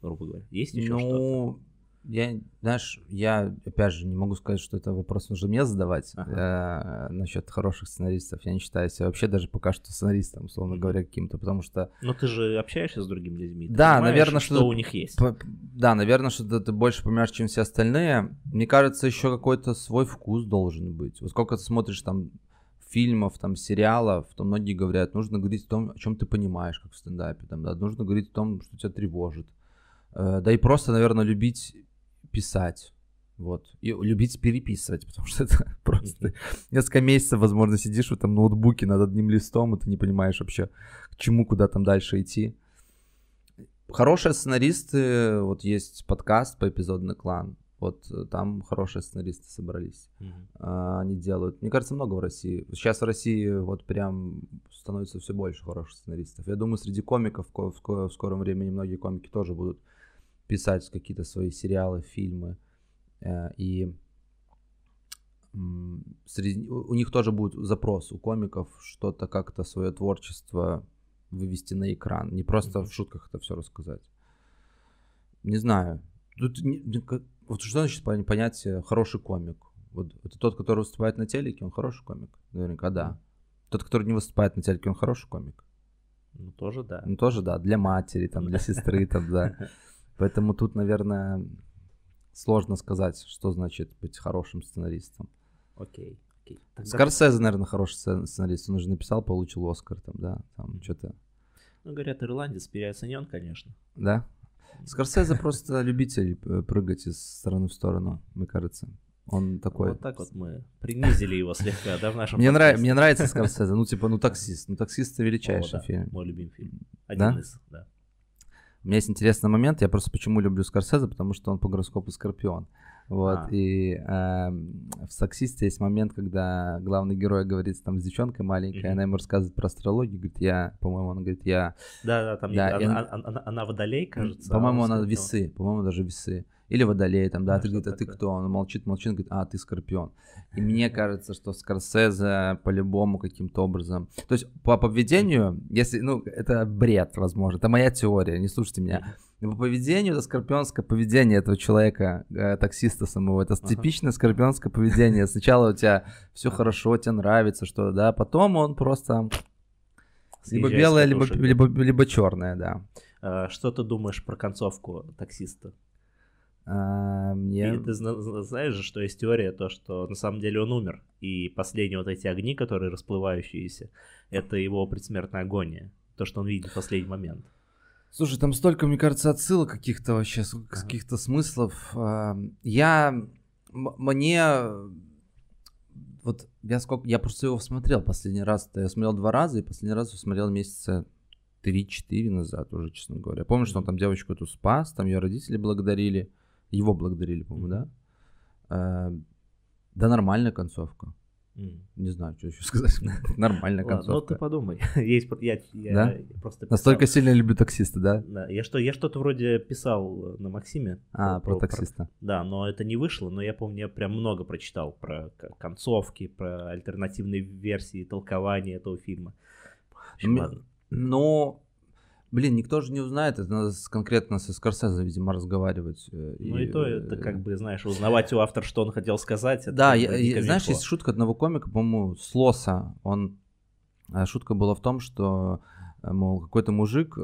грубо говоря. Есть еще ну, что-то? Я, знаешь, я, опять же, не могу сказать, что это вопрос нужно мне задавать ага. э, насчет хороших сценаристов. Я не считаю себя вообще даже пока что сценаристом, условно mm-hmm. говоря, каким-то, потому что... Но ты же общаешься с другими людьми. Да, наверное, что, что у них есть. По, да, наверное, что ты больше понимаешь, чем все остальные. Мне кажется, еще какой-то свой вкус должен быть. Вот сколько ты смотришь там фильмов, там, сериалов, то многие говорят, нужно говорить о том, о чем ты понимаешь, как в стендапе, там, да, нужно говорить о том, что тебя тревожит. Э, да и просто, наверное, любить писать. Вот. И любить переписывать, потому что это просто несколько месяцев, возможно, сидишь в этом ноутбуке над одним листом, и ты не понимаешь вообще, к чему, куда там дальше идти. Хорошие сценаристы, вот есть подкаст по эпизодный клан. Вот э, там хорошие сценаристы собрались. Mm-hmm. Они делают, мне кажется, много в России. Сейчас в России вот прям становится все больше хороших сценаристов. Я думаю, среди комиков в скором времени многие комики тоже будут писать какие-то свои сериалы, фильмы. Э, и среди, у них тоже будет запрос у комиков что-то как-то свое творчество вывести на экран. Не просто mm-hmm. в шутках это все рассказать. Не знаю. Тут вот что значит понятие хороший комик? Вот это тот, который выступает на телеке, он хороший комик? Наверняка да. Тот, который не выступает на телеке, он хороший комик? Ну, тоже да. Ну, тоже да. Для матери, там, для сестры, там, да. Поэтому тут, наверное, сложно сказать, что значит быть хорошим сценаристом. Окей. окей. Тогда... Скорсезе, наверное, хороший сценарист. Он уже написал, получил Оскар там, да, там что-то. Ну, говорят, ирландец переоценен, конечно. Да? Скорсезе просто любитель э, прыгать из стороны в сторону, мне кажется. Он такой... Вот так вот мы принизили его слегка, да, в нашем мне, нрав... мне нравится Скорсезе, ну типа, ну таксист. Ну таксист это величайший О, да, фильм. Мой любимый фильм. Один да? из, да. У меня есть интересный момент, я просто почему люблю Скорсезе, потому что он по гороскопу Скорпион. Вот, а. и э, в «Таксисте» есть момент, когда главный герой говорит там с девчонкой маленькой, mm-hmm. она ему рассказывает про астрологию, говорит, я, по-моему, она говорит, я... Да-да, там да, я, она, она, она водолей, кажется. По-моему, она весы, по-моему, даже весы. Или водолей, там, да, а ты говорит, а ты кто? Он молчит, молчит, говорит, а, ты скорпион. И мне кажется, что Скорсезе по-любому каким-то образом... То есть по поведению, если, ну, это бред, возможно, это моя теория, не слушайте меня. По поведению, это скорпионское поведение этого человека, э, таксиста самого. Это типичное скорпионское поведение. Сначала у тебя все хорошо, тебе нравится что-то, да, потом он просто либо белое, либо, либо, либо черное, да. А, что ты думаешь про концовку таксиста? А, мне... И ты знаешь же, что есть теория, то, что на самом деле он умер, и последние вот эти огни, которые расплывающиеся, это его предсмертная агония, то, что он видит в последний момент. Слушай, там столько, мне кажется, отсылок каких-то вообще, каких-то смыслов. Я, мне, вот я сколько, я просто его смотрел последний раз, я смотрел два раза, и последний раз смотрел месяца 3-4 назад уже, честно говоря. Помню, что он там девочку эту спас, там ее родители благодарили. Его благодарили, по-моему, да? А, да, нормальная концовка. Не знаю, что еще сказать. Нормальная концовка. Ладно, ну ты подумай. Есть, я, я да? просто писал. Настолько сильно люблю таксиста, да? Да. Я, что, я что-то вроде писал на Максиме. А, про, про таксиста. Про, да, но это не вышло, но я помню, я прям много прочитал про концовки, про альтернативные версии толкования этого фильма. Общем, но Блин, никто же не узнает, это надо конкретно со Скорсезе, видимо, разговаривать. Э, ну и, и то, это как бы, знаешь, узнавать у автора, что он хотел сказать. да, я, я, знаешь, есть шутка одного комика, по-моему, Слоса. Он, э, шутка была в том, что, э, мол, какой-то мужик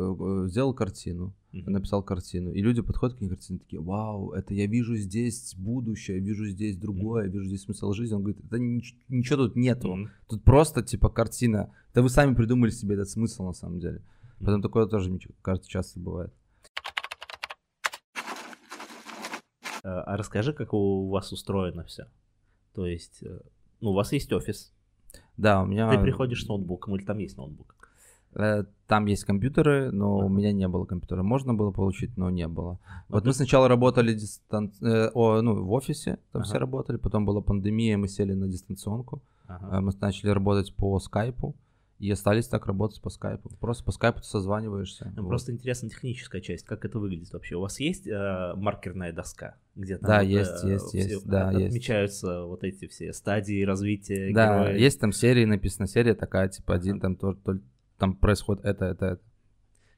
сделал картину, mm-hmm. написал картину, и люди подходят к ней картине такие, вау, это я вижу здесь будущее, вижу здесь другое, mm-hmm. вижу здесь смысл жизни. Он говорит, это ничего, ничего тут нету, mm-hmm. тут просто, типа, картина. Да вы сами придумали себе этот смысл, на самом деле. Поэтому такое тоже, мне кажется, часто бывает. А, а расскажи, как у вас устроено все. То есть, э, ну, у вас есть офис. Да, у меня... Ты приходишь с ноутбуком или там есть ноутбук? Э, там есть компьютеры, но у меня не было компьютера. Можно было получить, но не было. Вот мы сначала работали дистан... э, о, ну, в офисе, там ага. все работали, потом была пандемия, мы сели на дистанционку. Ага. Э, мы начали работать по скайпу и остались так работать по скайпу. Просто по скайпу ты созваниваешься. Ну, вот. Просто интересна техническая часть, как это выглядит вообще. У вас есть э, маркерная доска, где там да, вот, есть, э, есть, есть, да, отмечаются есть. вот эти все стадии развития Да, героя. есть там серии, написано серия такая, типа один там то, то, там происходит это, это, это.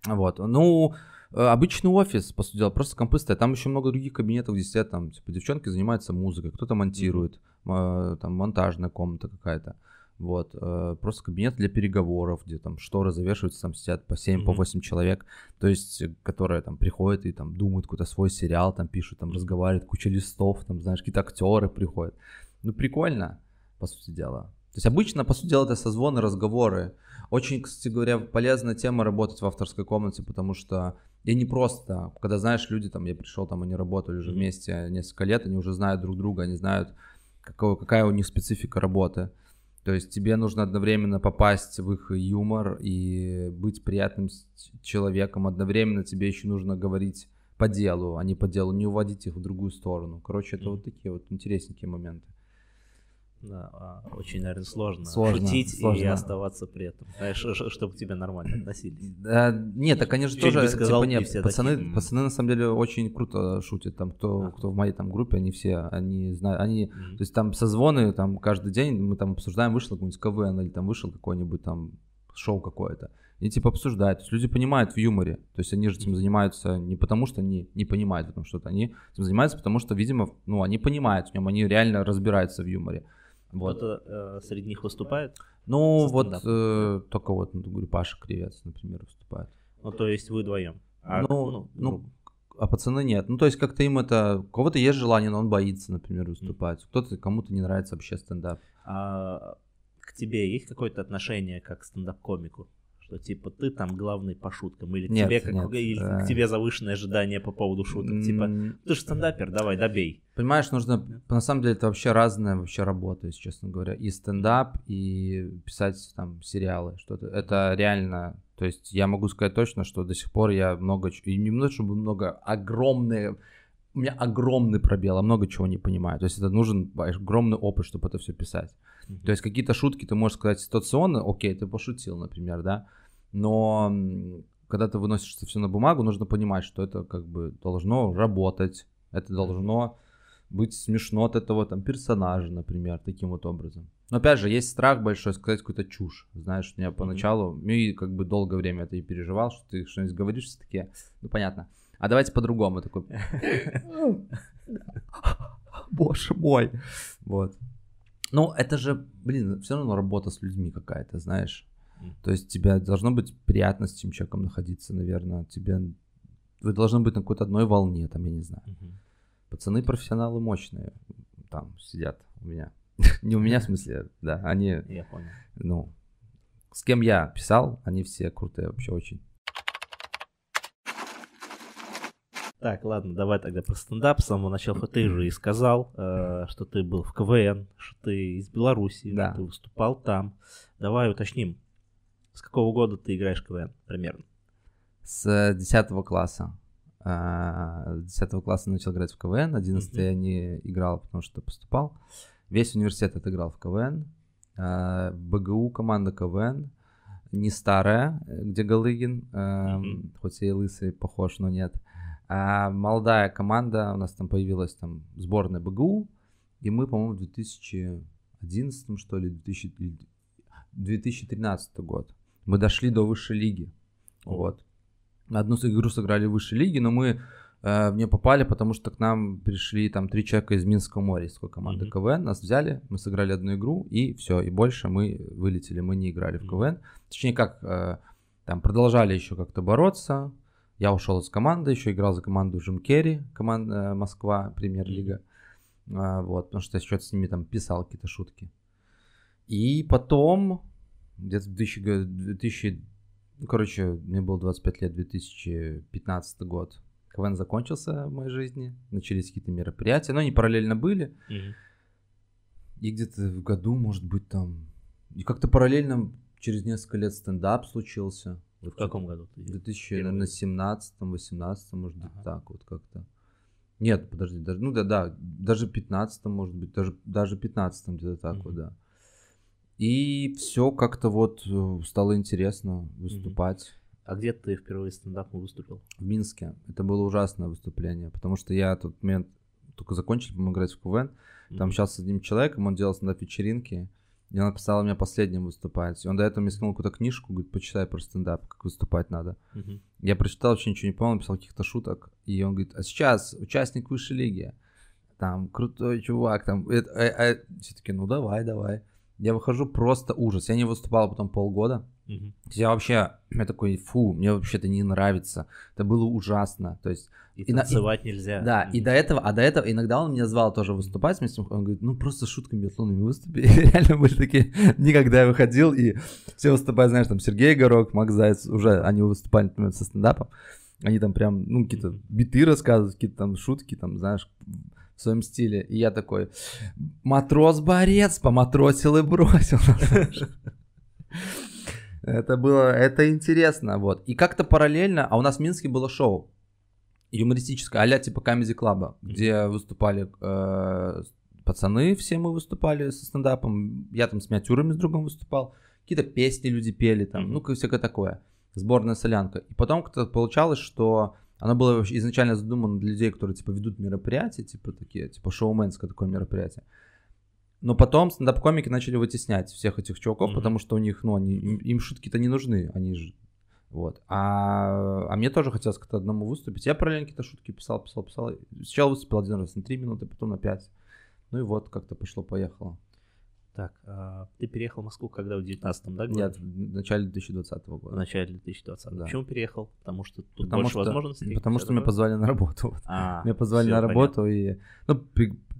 Вот, ну, э, обычный офис, по сути дела, просто компы стоят. Там еще много других кабинетов, где сидят там, типа, девчонки занимаются музыкой, кто-то монтирует, mm-hmm. там монтажная комната какая-то. Вот, э, просто кабинет для переговоров, где там шторы завешиваются, там сидят по 7, mm-hmm. по 8 человек, то есть, э, которые там приходят и там думают какой-то свой сериал, там пишут, там разговаривают, куча листов, там, знаешь, какие-то актеры приходят. Ну, прикольно, по сути дела. То есть обычно, по сути дела, это созвоны, разговоры. Очень, кстати говоря, полезная тема работать в авторской комнате, потому что и не просто, когда знаешь, люди там, я пришел, там они работали уже вместе несколько лет, они уже знают друг друга, они знают, какого, какая у них специфика работы. То есть тебе нужно одновременно попасть в их юмор и быть приятным человеком. Одновременно тебе еще нужно говорить по делу, а не по делу, не уводить их в другую сторону. Короче, это mm. вот такие вот интересненькие моменты. Да, а, очень, наверное, сложно, сложно шутить сложно. и оставаться при этом. Знаешь, чтобы к тебе нормально относились. Да, нет, так, конечно, Чуть тоже, сказал, типа, нет, пацаны, такие... пацаны, на самом деле, очень круто шутят, там, кто, а. кто в моей там группе, они все, они знают, они, mm-hmm. то есть там созвоны, там, каждый день мы там обсуждаем, вышел какой-нибудь КВН или там вышел какой-нибудь там шоу какое-то, и типа обсуждают. То есть люди понимают в юморе. То есть они же этим занимаются не потому, что они не понимают в этом что-то. Они этим занимаются, потому что, видимо, ну, они понимают в нем, они реально разбираются в юморе. Вот. Кто-то э, среди них выступает? Ну, вот э, только вот, ну, говорю, Паша Кривец, например, выступает. Ну, то есть вы вдвоем? А, ну, ну, ну, а пацаны нет. Ну, то есть как-то им это... У кого-то есть желание, но он боится, например, выступать. Кто-то, кому-то не нравится вообще стендап. А к тебе есть какое-то отношение как к стендап-комику? Что типа ты там главный по шуткам, или, нет, тебе, как, нет, или да. к тебе завышенное ожидание по поводу шуток, типа ты же стендапер, давай, добей. Понимаешь, нужно, на самом деле это вообще разная вообще работа, если честно говоря, и стендап, и писать там сериалы, что-то, это реально, то есть я могу сказать точно, что до сих пор я много, и не много, чтобы много, огромные, у меня огромный пробел, а много чего не понимаю. То есть это нужен огромный опыт, чтобы это все писать. Mm-hmm. То есть какие-то шутки ты можешь сказать ситуационно, окей, ты пошутил, например, да, но когда ты выносишь это все на бумагу, нужно понимать, что это как бы должно работать, это должно быть смешно от этого там персонажа, например, таким вот образом. Но опять же, есть страх большой сказать какую-то чушь. Знаешь, у меня поначалу, mm-hmm. и как бы долгое время это и переживал, что ты что-нибудь говоришь, все таки ну понятно. А давайте по-другому такой. Боже мой. Вот. Ну, это же, блин, все равно работа с людьми какая-то, знаешь. То есть тебе должно быть приятно с этим человеком находиться, наверное. Тебе вы должны быть на какой-то одной волне, там, я не знаю. Угу. Пацаны профессионалы мощные там сидят у меня. не у меня, в смысле, да, они... Я понял. Ну, с кем я писал, они все крутые вообще очень. Так, ладно, давай тогда про стендап. С самого начала ты же и сказал, э, что ты был в КВН, что ты из Беларуси, да. ты выступал там. Давай уточним, с какого года ты играешь в КВН примерно? С 10 класса. А, с 10 класса начал играть в КВН, 11 mm-hmm. я не играл, потому что поступал. Весь университет отыграл в КВН. А, БГУ команда КВН. Не старая, где Галыгин, mm-hmm. хоть и лысый похож, но нет. А молодая команда, у нас там появилась там сборная БГУ, и мы, по-моему, в 2011, что ли, 2000, 2013 год. Мы дошли до высшей лиги. Вот. Одну игру сыграли в высшей лиге, но мы э, в нее попали, потому что к нам пришли там три человека из Минского моря, из такой команды mm-hmm. КВН. Нас взяли, мы сыграли одну игру, и все, и больше мы вылетели, мы не играли в КВН. Точнее, как э, там продолжали еще как-то бороться. Я ушел из команды, еще играл за команду Джим Керри, команда э, Москва, премьер-лига. Э, вот, потому что я что-то с ними там писал какие-то шутки. И потом где-то в 2000, 2000, ну, короче, мне было 25 лет, 2015 год. КВН закончился в моей жизни, начались какие-то мероприятия, но они параллельно были. Mm-hmm. И где-то в году, может быть, там... И как-то параллельно через несколько лет стендап случился. В каком году? В 2017, 18, может быть, ага. так вот как-то. Нет, подожди, даже, ну да, да, даже 15, может быть, даже, даже 15 где-то так mm-hmm. вот, да. И все как-то вот э, стало интересно выступать. А где ты впервые стендапом выступил? В Минске. Это было ужасное выступление, потому что я тот момент только закончил, по играть в КВН. Там общался с одним человеком, он делал стендап-вечеринки. И он написал мне последним выступать. И он до этого мне скинул какую-то книжку, говорит, почитай про стендап, как выступать надо. Uh-huh. Я прочитал, вообще ничего не понял, написал каких-то шуток. И он говорит, а сейчас участник высшей лиги. Там крутой чувак, там. А, а, все таки ну давай, давай я выхожу просто ужас. Я не выступал потом полгода. Угу. Я вообще, я такой, фу, мне вообще это не нравится. Это было ужасно. То есть и, и танцевать и, нельзя. Да, угу. и до этого, а до этого иногда он меня звал тоже выступать вместе. Он говорит, ну просто шутками биатлонами выступи. И реально были такие, никогда я выходил, и все выступают, знаешь, там Сергей Горок, Макс Заяц, уже они выступали, например, со стендапом. Они там прям, ну, какие-то биты рассказывают, какие-то там шутки, там, знаешь, в своем стиле. И я такой, матрос-борец, поматросил и бросил. Это было, это интересно, вот. И как-то параллельно, а у нас в Минске было шоу юмористическое, а типа Comedy Club, где выступали э, пацаны, все мы выступали со стендапом, я там с миниатюрами с другом выступал, какие-то песни люди пели там, ну, всякое такое, сборная солянка. И потом как-то получалось, что оно было изначально задумано для людей, которые, типа, ведут мероприятия, типа, такие, типа, шоуменское такое мероприятие. Но потом стендап-комики начали вытеснять всех этих чуваков, mm-hmm. потому что у них, ну, они, им, им шутки-то не нужны, они же, вот. А, а мне тоже хотелось как-то одному выступить. Я параллельно какие-то шутки писал, писал, писал. Сначала выступил один раз на 3 минуты, потом на 5. Ну и вот, как-то пошло-поехало. Так, а ты переехал в Москву когда в 19-м, да? Нет, в начале 2020 года. В начале 2020 Да. Почему переехал? Потому что тут Потому больше что, возможностей? потому что меня позвали на работу. А, Меня позвали всё, на понятно. работу и ну,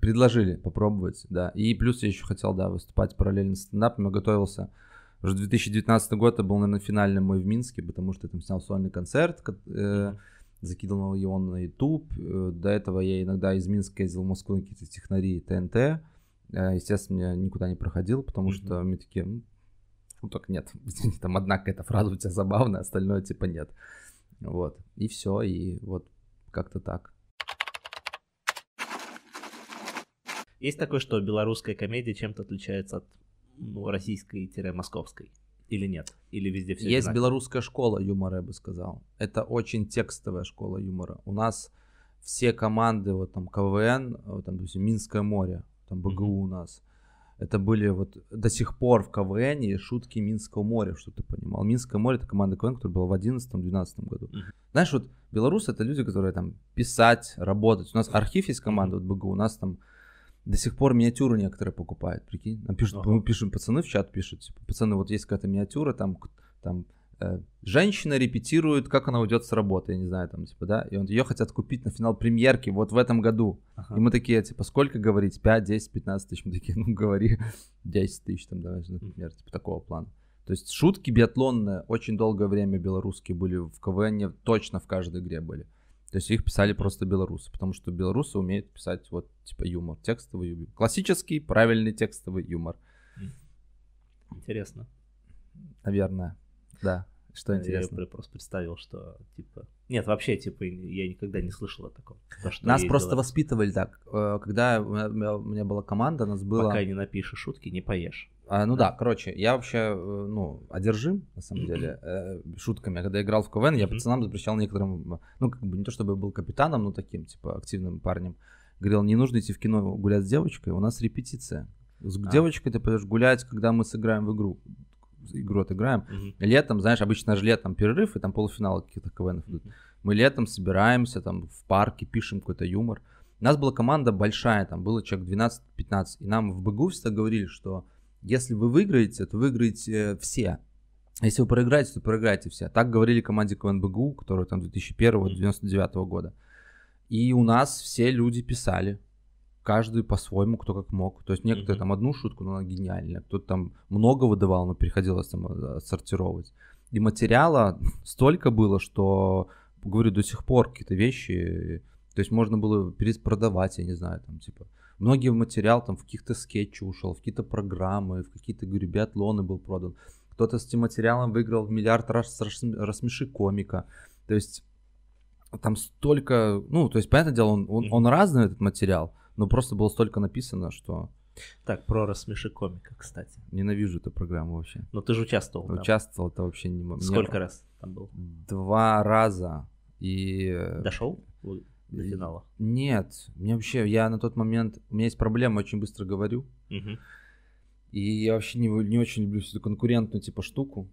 предложили попробовать, да. И плюс я еще хотел, да, выступать параллельно с стендапом. Я готовился. Уже 2019 год это был, наверное, финальный мой в Минске, потому что я там снял сольный концерт, ко- э, закидывал его на YouTube. Э, До этого я иногда из Минска ездил в Москву на какие-то технари ТНТ. Э, Естественно, я никуда не проходил, потому Мгм. что мне такие, «Ну, только нет, там одна какая-то фраза у тебя забавная, остальное типа нет. Вот. И все, и вот как-то так. Есть такое, что белорусская комедия чем-то отличается от ну, российской-московской? Или нет? Или везде все Есть белорусская школа юмора, я бы сказал. Это очень текстовая школа юмора. У нас все команды, вот там КВН, вот там, допустим, Минское море, там БГУ Мгм. у нас. Это были вот до сих пор в КВН шутки Минского моря, что ты понимал. Минское море это команда КВН, которая была в 11-12 году. Мгм. Знаешь, вот белорусы это люди, которые там писать, работать. У нас архив есть команда, вот БГУ, у нас там до сих пор миниатюры некоторые покупают, прикинь. Нам пишут, Ага. мы пишем, пацаны в чат пишут, типа, пацаны, вот есть какая-то миниатюра, там, там, женщина репетирует, как она уйдет с работы, я не знаю, там, типа, да, и вот ее хотят купить на финал премьерки вот в этом году. Ага. И мы такие, типа, сколько говорить? 5, 10, 15 тысяч? Мы такие, ну, говори 10 тысяч, там, давай, например, типа, такого плана. То есть шутки биатлонные очень долгое время белорусские были в КВН, точно в каждой игре были. То есть их писали просто белорусы, потому что белорусы умеют писать вот типа юмор, текстовый юмор. Классический, правильный текстовый юмор, Интересно. наверное. Да, что Я интересно. пр- просто представил, что типа... Нет, вообще, типа, я никогда не слышал о таком. То, что Нас просто белорус- воспитывали так. Э, Когда у меня, у меня была команда, нас было... Пока не напишешь шутки, не поешь. А, ну да, короче, я вообще, э, ну, одержим, на самом деле, э, шутками. Когда играл в КВН, я пацанам запрещал некоторым, ну, как бы не то чтобы я был капитаном, но таким, типа, активным парнем. Говорил, не нужно идти в кино гулять с девочкой, у нас репетиция. С А. девочкой ты пойдешь гулять, когда мы сыграем в игру. Игру отыграем. Мгм. Летом, знаешь, обычно же летом перерыв, и там полуфиналы каких-то КВНов идут. Мы летом собираемся там в парке, пишем какой-то юмор. У нас была команда большая, там было человек 12-15. И нам в БГУ всегда говорили, что если вы выиграете, то выиграете все. Если вы проиграете, то проиграете все. Так говорили команде КВН БГУ, которая там 2001-99 года. И у нас все люди писали. Каждый по-своему, кто как мог. То есть некоторые Мгм. там одну шутку, но она гениальная. Кто-то там много выдавал, но приходилось там э, отсортировать. И материала столько было, что, говорю, до сих пор какие-то вещи, то есть можно было перепродавать, я не знаю, там, типа, многие материал там в каких-то скетчи ушел, в какие-то программы, в какие-то, говорю, биатлоны был продан. Кто-то с этим материалом выиграл в миллиард раз рас- рассмеши комика. То есть там столько, ну, то есть, понятное дело, он, он, он разный, этот материал, но просто было столько написано, что Так, про рассмеши комика, кстати. ненавижу эту программу вообще. Но ты же участвовал там. Участвовал, это вообще не мо- мне- Сколько раз там был? Два раза. И... Дошел до финала? Нет, мне вообще, я на тот момент, у меня есть проблема, очень быстро говорю. Мгм. И я вообще не, не очень люблю всю эту конкурентную типа штуку.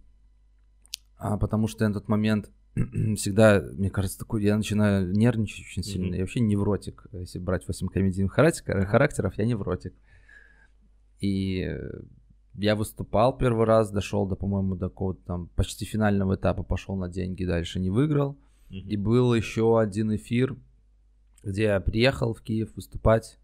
А, потому что я на тот момент всегда, мне кажется, такой, я начинаю нервничать очень сильно. Мгм. Я вообще невротик. Если брать 8 комедийных характер- характеров, я невротик. И э, я выступал первый раз, дошел до, по-моему, до какого-то там почти финального этапа, пошел на деньги, дальше не выиграл. Мгм. И был еще один эфир, где я приехал в Киев выступать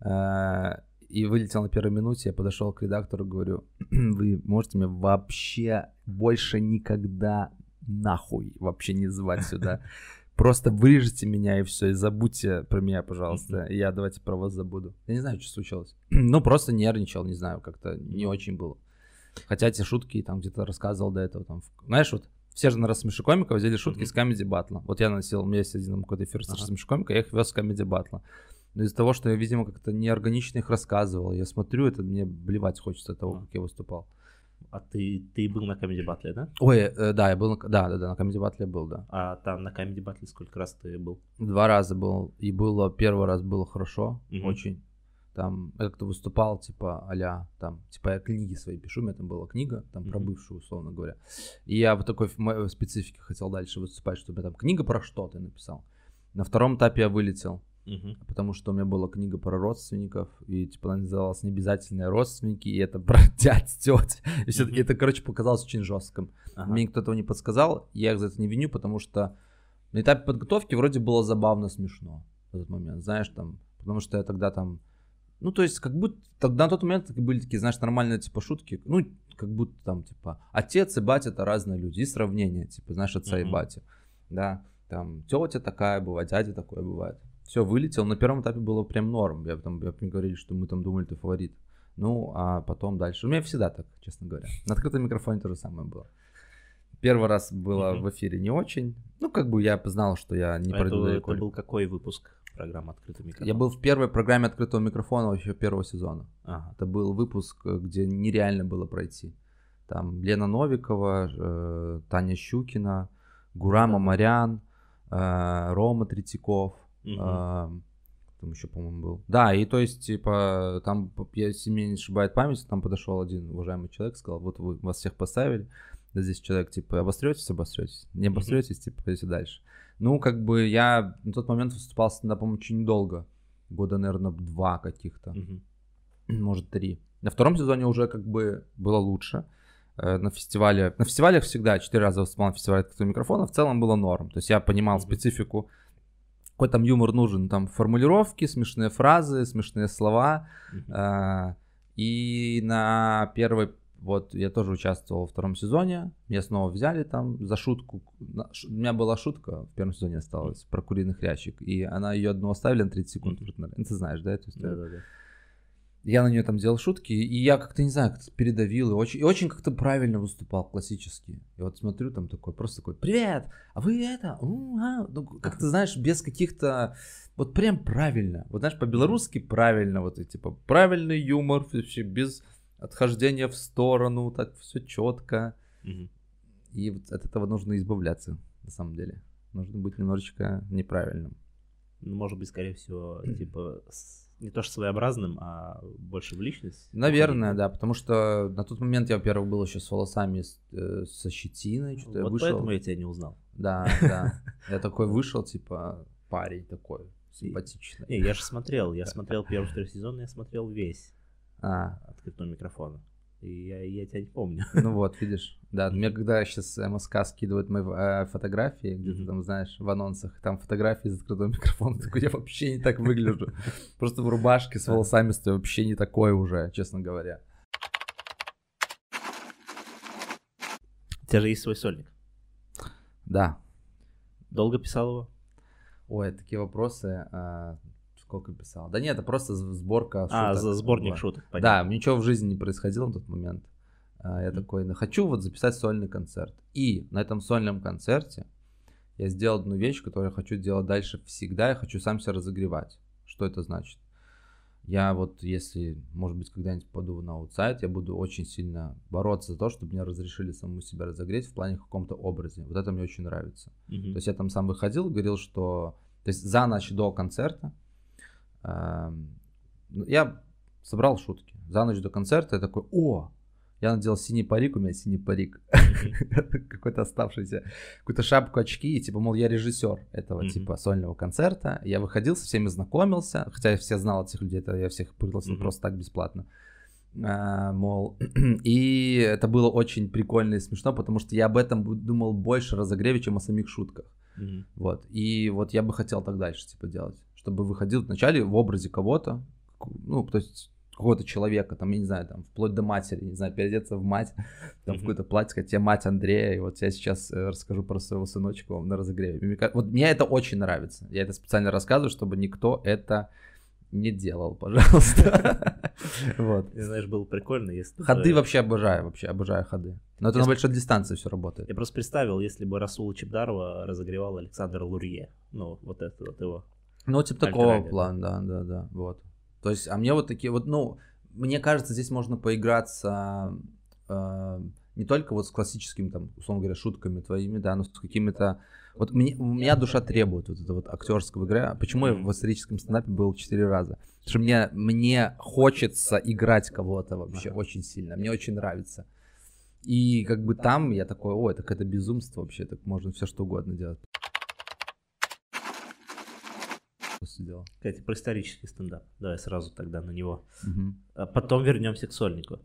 э, и вылетел на первой минуте. Я подошел к редактору, говорю, вы можете меня вообще больше никогда нахуй вообще не звать сюда. Просто вырежете меня и все, и забудьте про меня, пожалуйста. Я давайте про вас забуду. Я не знаю, что случилось. Ну, просто нервничал, не знаю, как-то не очень было. Хотя эти шутки там где-то рассказывал до этого. Там, знаешь, вот все же на рассмеши комиков взяли шутки Мгм. с комедий батла. Вот я носил, у меня есть один какой-то эфир с рассмеши комика, я их вез с комедий батла. Но из-за того, что я, видимо, как-то неорганично их рассказывал, я смотрю, это мне блевать хочется от того, как я выступал. А ты, ты был на Comedy Battle, да? Ой, э, да, я был, на, да, да, да, на комедий батле был, да. А там на Comedy Battle сколько раз ты был? Два раза был, и было, первый раз было хорошо, Мгм. очень. Там я как-то выступал, типа, а там, типа, я книги свои пишу, у меня там была книга, там, про бывшую, условно говоря. И я в такой мо- специфике хотел дальше выступать, чтобы я там книга про что ты написал. На втором этапе я вылетел. Угу. Потому что у меня была книга про родственников, и типа она называлась «Необязательные родственники», и это про дядь, теть. И все, угу. это, короче, показалось очень жестким. Ага. Мне никто этого не подсказал, я их за это не виню, потому что на этапе подготовки вроде было забавно смешно в этот момент, знаешь, там, потому что я тогда там, ну, то есть, как будто тогда на тот момент были такие, знаешь, нормальные, типа, шутки, ну, как будто там, типа, отец и батя это разные люди, и сравнение, типа, знаешь, отца uh-huh. и батя, да, там, тетя такая бывает, дядя такое бывает все, вылетел. На первом этапе было прям норм. Я там, я мне говорили, что мы там думали, ты фаворит. Ну, а потом дальше. У меня всегда так, честно говоря. На открытом микрофоне то же самое было. Первый раз было mm-hmm. в эфире не очень. Ну, как бы я знал, что я не а пройду это, Это был какой выпуск программы «Открытый микрофон»? Я был в первой программе «Открытого микрофона» вообще первого сезона. Ага. Это был выпуск, где нереально было пройти. Там Лена Новикова, э, Таня Щукина, Гурама Марян, э, Рома Третьяков, Угу. А, там еще, по-моему, был. Да, и то есть, типа, там, если меня не ошибает память, там подошел один уважаемый человек, сказал, вот вы вас всех поставили, да здесь человек, типа, обостретесь, обостретесь, не обостретесь, типа, пойдете дальше. Ну, как бы я на тот момент выступал с стендапом очень недолго, года, наверное, два каких-то, угу. может, три. На втором сезоне уже как бы было лучше. Э, на фестивале, на фестивалях всегда четыре раза выступал на фестивале открытого микрофона, в целом было норм. То есть я понимал специфику какой там юмор нужен, там формулировки, смешные фразы, смешные слова. Mm-hmm. и на первой, вот я тоже участвовал во втором сезоне, меня снова взяли там за шутку. У меня была шутка в первом сезоне осталась про куриных хрящик, и она ее одну оставили на 30 секунд. Mm-hmm. Ты знаешь, да, эту историю? Да, да, да я на нее там делал шутки, и я как-то, не знаю, как-то передавил, и очень, и очень как-то правильно выступал, классически. И вот смотрю, там такой, просто такой, привет, а вы это, а? ну, как то знаешь, без каких-то, вот прям правильно, вот знаешь, по-белорусски правильно, вот и типа правильный юмор, вообще без отхождения в сторону, так все четко. И вот от этого нужно избавляться, на самом деле. Нужно быть немножечко неправильным. Ну, может быть, скорее всего, типа не то что своеобразным, а больше в личность. Наверное, да, потому что на тот момент я, во-первых, был еще с волосами э, со щетиной, что-то вот я вышел. поэтому я тебя не узнал. Да, да. Я такой вышел, типа, парень такой, симпатичный. Не, я же смотрел, я смотрел первый, второй сезон, я смотрел весь. А. Открытого микрофона. И я, я тебя не помню. Ну вот, видишь. Да, мне когда сейчас МСК скидывают мои э, фотографии, где ты там, знаешь, в анонсах, там фотографии из открытого микрофона, такой я вообще не так выгляжу. Просто в рубашке с волосами стою вообще не такой уже, честно говоря. У тебя же есть свой сольник. Да. Долго писал его? Ой, такие вопросы. А, сколько писал? Да нет, это просто сборка А, шуток. сборник шуток, понятно. Да, ничего в жизни не происходило в тот момент. А, я такой, ну, хочу вот записать сольный концерт. И на этом сольном концерте я сделал одну вещь, которую я хочу делать дальше всегда. Я хочу сам себя разогревать. Что это значит? Я вот, если, может быть, когда-нибудь попаду на аутсайд, я буду очень сильно бороться за то, чтобы мне разрешили самому себя разогреть в плане каком-то образе. Вот это мне очень нравится. Mm-hmm. То есть я там сам выходил, говорил, что... То есть за ночь до концерта я собрал шутки. За ночь до концерта я такой, о, я надел синий парик, у меня синий парик. Какой-то оставшийся. Какую-то шапку, очки. И типа, мол, я режиссер этого типа сольного концерта. Я выходил, со всеми знакомился. Хотя я все знал этих людей, это я всех пригласил просто так бесплатно. А, мол, и это было очень прикольно и смешно, потому что я об этом думал больше разогреве, чем о самих шутках. Вот. И вот я бы хотел так дальше, типа, делать чтобы выходил вначале в образе кого-то, ну, то есть какого-то человека, там, я не знаю, там, вплоть до матери, не знаю, переодеться в мать, там, mm-hmm. в какое-то платье, сказать, я мать Андрея, и вот я сейчас э, расскажу про своего сыночка вам на разогреве. Вот мне это очень нравится. Я это специально рассказываю, чтобы никто это не делал, пожалуйста. Вот. Знаешь, было прикольно, если Ходы вообще обожаю, вообще обожаю ходы. Но это на большой дистанции все работает. Я просто представил, если бы Расула Чебдарова разогревал Александр Лурье. Ну, вот это вот его ну, типа такого плана, да, да, да, вот. То есть, а мне вот такие вот, ну, мне кажется, здесь можно поиграться э, не только вот с классическими, там, условно говоря, шутками твоими, да, но с какими-то... Вот мне, у меня душа требует вот это вот актерского игры. Почему я в историческом стендапе был четыре раза? Потому что мне, мне хочется играть кого-то вообще очень сильно. Мне очень нравится. И как бы там я такой, ой, так это безумство вообще, так можно все что угодно делать. По сути дела. Кстати, про исторический стендап. Давай сразу тогда на него. Угу. А потом вернемся к сольнику.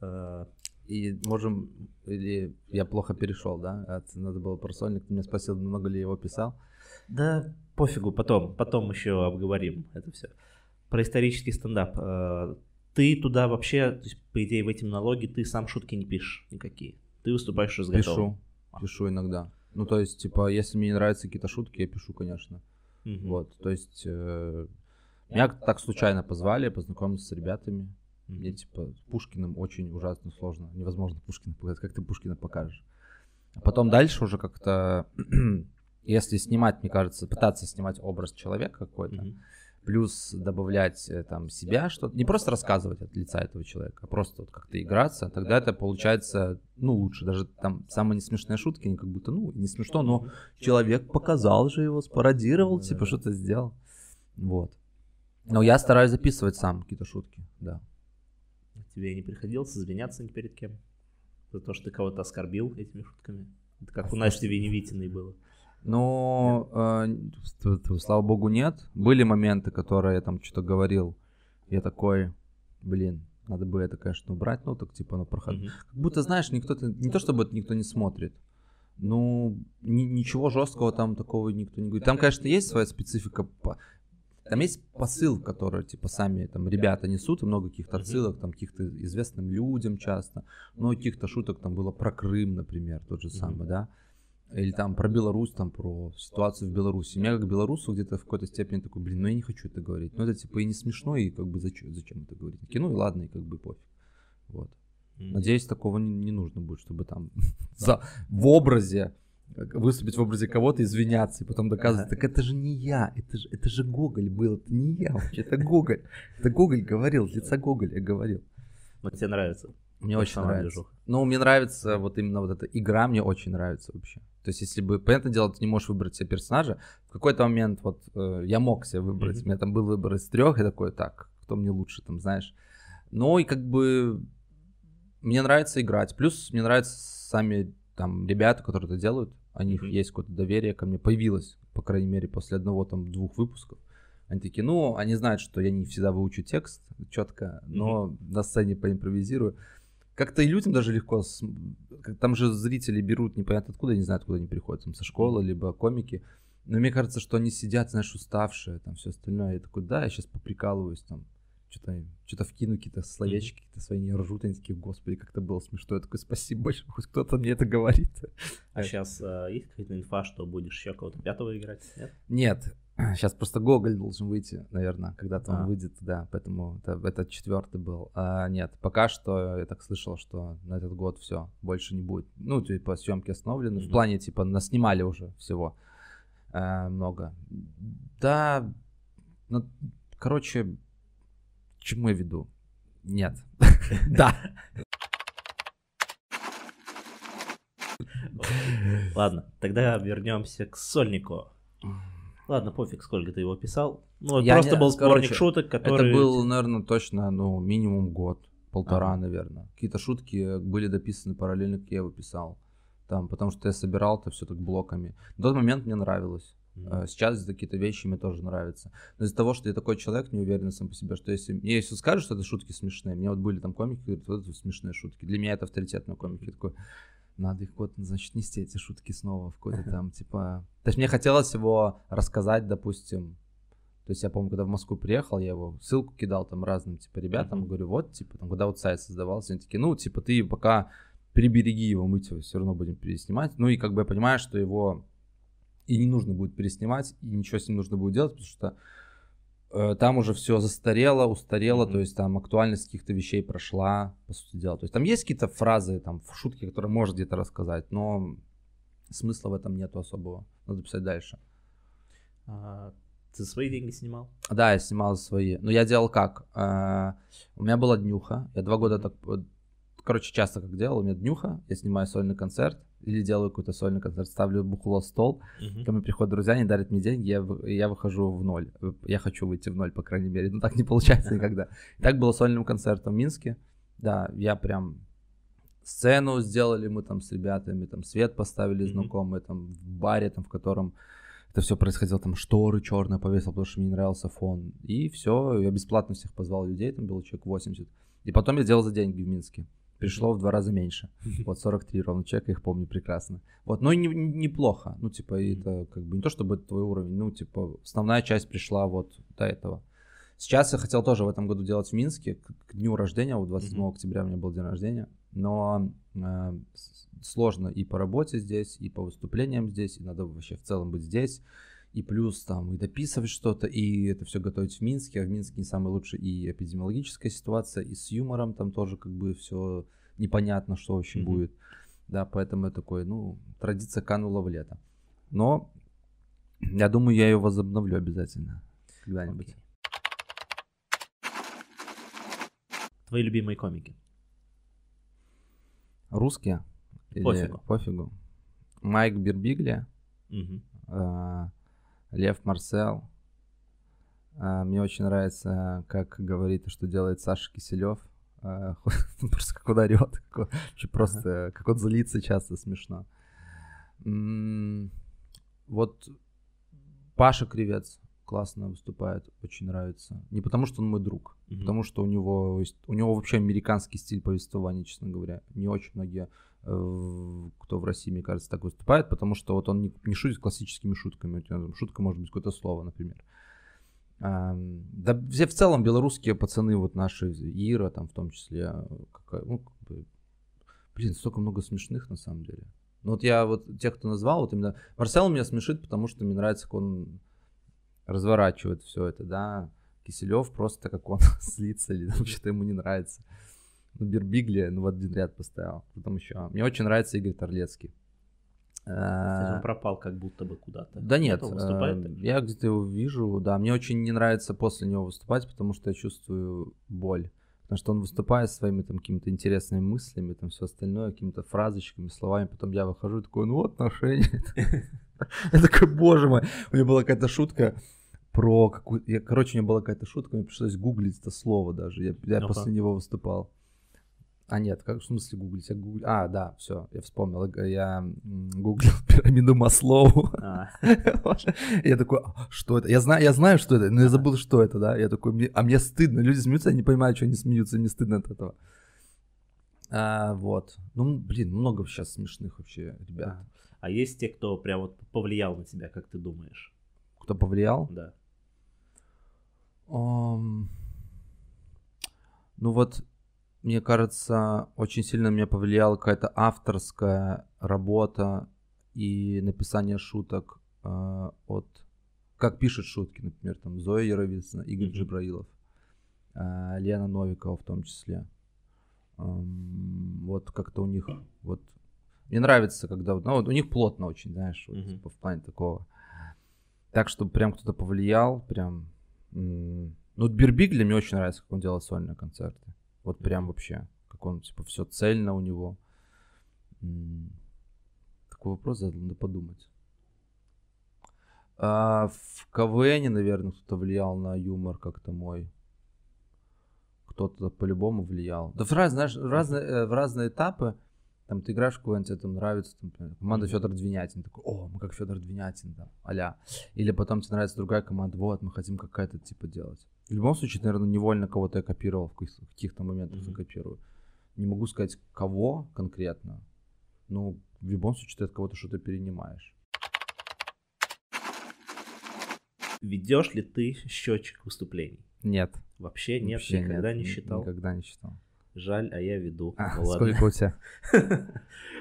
А, и можем, или я плохо перешел, да? От, надо было про сольник. Ты меня спросил, много ли я его писал. Да, пофигу, потом, потом еще обговорим это все. Про исторический стендап. А, ты туда вообще, то есть, по идее, в эти налоги ты сам шутки не пишешь никакие. Ты выступаешь уже Пишу, пишу иногда. Ну, то есть, типа, если мне не нравятся какие-то шутки, я пишу, конечно. Угу. Вот, то есть, э, меня так случайно позвали, познакомиться с ребятами. Мне, типа, Пушкиным очень ужасно сложно. Невозможно Пушкина показать. Как ты Пушкина покажешь? А потом дальше уже как-то, если снимать, мне кажется, пытаться снимать образ человека какой-то, mm-hmm. Плюс добавлять э, там себя, что-то, не просто рассказывать от лица этого человека, а просто вот как-то играться, тогда это получается, ну, лучше. Даже там самые несмешные шутки, они как будто, ну, не смешно, но человек показал же его, спародировал, типа, что-то сделал. Вот. Но я стараюсь записывать сам какие-то шутки, да. Тебе не приходилось извиняться ни перед кем? За то, что ты кого-то оскорбил этими шутками? Это как у Насти Веневитиной было. Ну, э, слава богу, нет. Были моменты, которые я там что-то говорил. Я такой, блин, надо бы это, конечно, убрать. Ну, так типа на проход. Угу. Как будто, знаешь, никто, не то чтобы это никто не смотрит. Ну, ни, ничего жесткого там такого никто не говорит. Там, конечно, есть своя специфика. Там есть посыл, который, типа, сами там ребята несут, и много каких-то отсылок, там, каких-то известным людям часто. Но каких-то шуток там было про Крым, например, тот же самый, да. Или там про Беларусь, там про ситуацию в Беларуси. Меня как белорусу где-то в какой-то степени такой, блин, ну я не хочу это говорить. Ну это типа и не смешно, и как бы зачем, зачем это говорить? Ну и ладно, и как бы пофиг. Вот. Mm-hmm. Надеюсь, такого не, не нужно будет, чтобы там за, в образе выступить в образе кого-то, извиняться и потом доказывать, так это же не я, это же, это же Гоголь был, это не я вообще, это Гоголь. Это Гоголь говорил, лица Гоголя говорил. Вот тебе нравится? Мне очень нравится. Движуха. Ну, мне нравится вот именно вот эта игра, мне очень нравится вообще. То есть, если бы, понятное дело, ты не можешь выбрать себе персонажа, в какой-то момент вот э, я мог себе выбрать, mm-hmm. у меня там был выбор из трех, и такой, так, кто мне лучше, там, знаешь. Ну, и как бы мне нравится играть. Плюс мне нравятся сами там ребята, которые это делают у них mm-hmm. есть какое-то доверие ко мне, появилось, по крайней мере, после одного там двух выпусков. Они такие, ну, они знают, что я не всегда выучу текст четко, но mm-hmm. на сцене поимпровизирую. Как-то и людям даже легко, там же зрители берут непонятно откуда, не знаю, откуда они приходят, там, со школы, либо комики. Но мне кажется, что они сидят, знаешь, уставшие, там, все остальное. Я такой, да, я сейчас поприкалываюсь, там, что-то что вкину, какие-то словечки, mm-hmm. какие-то свои не ржут, они такие, господи, как это было смешно. Я такой, спасибо большое, хоть кто-то мне это говорит. А сейчас а, есть какая-то инфа, что будешь еще кого-то пятого играть, нет? Нет, сейчас просто Гоголь должен выйти, наверное, когда-то а. он выйдет, да, поэтому это, это четвертый был. А, нет, пока что я так слышал, что на этот год все, больше не будет. Ну, типа, съемки остановлены, mm-hmm. в плане, типа, наснимали уже всего а, много. Да, ну, короче, чему я веду? Нет. Да. Ладно, тогда вернемся к сольнику. Ладно, пофиг, сколько ты его писал. Ну, я просто не, был сборник шуток, который... Это был, наверное, точно, ну, минимум год, полтора, ага. наверное. Какие-то шутки были дописаны параллельно, как я его писал. Там, потому что я собирал это все так блоками. На тот момент мне нравилось. Mm-hmm. Сейчас какие-то вещи мне тоже нравятся. Но из-за того, что я такой человек, не уверен сам по себе, что если... Мне если скажут, что это шутки смешные, мне вот были там комики, говорят, вот это смешные шутки. Для меня это авторитетные комики. Я такой, надо их вот, значит, нести эти шутки снова в какой-то там, типа... То есть мне хотелось его рассказать, допустим, то есть я помню, когда в Москву приехал, я его ссылку кидал там разным, типа, ребятам, говорю, вот, типа, там, когда вот сайт создавался, они такие, ну, типа, ты пока прибереги его, мы тебя все равно будем переснимать. Ну, и как бы я понимаю, что его и не нужно будет переснимать, и ничего с ним нужно будет делать, потому что там уже все застарело, устарело, mm-hmm. то есть там актуальность каких-то вещей прошла, по сути дела. То есть там есть какие-то фразы, там, шутки, которые можно где-то рассказать, но смысла в этом нету особого. Надо писать дальше. А, ты свои деньги снимал? Да, я снимал свои. Но я делал как? А, у меня была днюха. Я два года так... Короче, часто как делал. У меня днюха. Я снимаю сольный концерт или делаю какой-то сольный концерт, ставлю бухло стол, uh-huh. ко мне приходят друзья, они дарят мне деньги, я, я выхожу в ноль. Я хочу выйти в ноль, по крайней мере. Но так не получается никогда. И так было сольным концертом в Минске. Да, я прям сцену сделали мы там с ребятами, там свет поставили uh-huh. знакомые, там в баре, там в котором это все происходило, там шторы черные повесил, потому что мне не нравился фон. И все, я бесплатно всех позвал людей, там было человек 80. И потом я делал за деньги в Минске. Пришло в два раза меньше. Вот 43 ровно человека, их помню прекрасно. Вот, но не, неплохо. Ну, типа, это как бы не то, чтобы это твой уровень, ну, типа, основная часть пришла вот до этого. Сейчас я хотел тоже в этом году делать в Минске, к, к дню рождения, вот 27 mm-hmm. октября у меня был день рождения, но э, сложно и по работе здесь, и по выступлениям здесь, и надо вообще в целом быть здесь, и плюс там и дописывать что-то, и это все готовить в Минске, а в Минске не самая лучшая и эпидемиологическая ситуация, и с юмором там тоже как бы все непонятно, что вообще mm-hmm. будет, да, поэтому я такой, ну, традиция канула в лето, но я думаю, я ее возобновлю обязательно когда-нибудь. Okay. Твои любимые комики? Русские? Пофигу. Пофигу. Майк Бербигли, угу. Лев Марсел. Э, мне очень нравится, как говорит и что делает Саша Киселев. Э, просто как он орет, как просто, как он злится часто, смешно. вот Паша Кривец классно выступает, очень нравится. Не потому, что он мой друг, mm-hmm. потому что у него, у него вообще американский стиль повествования, честно говоря. Не очень многие, кто в России, мне кажется, так выступает, потому что вот он не, не шутит классическими шутками. Шутка может быть какое-то слово, например. А, да все в целом белорусские пацаны, вот наши, Ира там в том числе, какая, ну, как бы, блин, столько много смешных на самом деле. Ну вот я вот тех, кто назвал, вот именно Марсел меня смешит, потому что мне нравится, как он разворачивает все это, да. Киселев просто как он слится или там что-то ему не нравится. Ну, Бербигли, ну, в один ряд поставил. Потом еще. Мне очень нравится Игорь Торлецкий. Кстати, он пропал как будто бы куда-то. Да нет, выступает, я где-то его вижу, да. Мне очень не нравится после него выступать, потому что я чувствую боль. Потому что он выступает своими там какими-то интересными мыслями, там все остальное, какими-то фразочками, словами. Потом я выхожу такой, ну, отношения. Я такой, боже мой. У меня была какая-то шутка про какую короче, у меня была какая-то шутка, мне пришлось гуглить это слово даже. Я, после него выступал. А нет, как в смысле гуглить? Я гугл... А, да, все, я вспомнил. Я гуглил пирамиду Маслоу. А. Я такой, «А, что это? Я знаю, я знаю, что это, но я забыл, что это, да. Я такой, а мне стыдно. Люди смеются, я не понимаю, что они смеются, мне стыдно от этого. А, вот. Ну, блин, много сейчас смешных вообще ребят. А есть те, кто прям вот повлиял на тебя, как ты думаешь? Кто повлиял? Да. Um, ну вот, мне кажется, очень сильно меня повлияла какая-то авторская работа и написание шуток э, от... Как пишет шутки, например, там Зоя Яровицына, Игорь mm-hmm. Джибраилов, э, Лена Новикова в том числе. Эм, вот как-то у них... Вот, мне нравится, когда... Ну, вот у них плотно очень, знаешь, вот, mm-hmm. типа, в плане такого. Так, чтобы прям кто-то повлиял, прям ну, Бирбиг для меня очень нравится, как он делает сольные концерты. Вот прям вообще, как он, типа, все цельно у него. Такой вопрос задал, надо подумать. А в КВН, наверное, кто-то влиял на юмор как-то мой. Кто-то по-любому влиял. Да в, раз, знаешь, в, разные, э, в разные этапы там ты играешь в какой-нибудь, тебе там нравится, там, команда. Федор Двинятин, такой, о, мы как Федор Двинятин, там, аля. Или потом тебе нравится другая команда, вот, мы хотим какая-то типа делать. В любом случае, наверное, невольно кого-то я копировал, в каких-то моментах mm-hmm. копирую. Не могу сказать, кого конкретно, но в любом случае ты от кого-то что-то перенимаешь. Ведешь ли ты счетчик выступлений? Нет. Вообще нет, Вообще никогда нет, не считал? Никогда не считал. Жаль, а я веду. А, ну, сколько у тебя?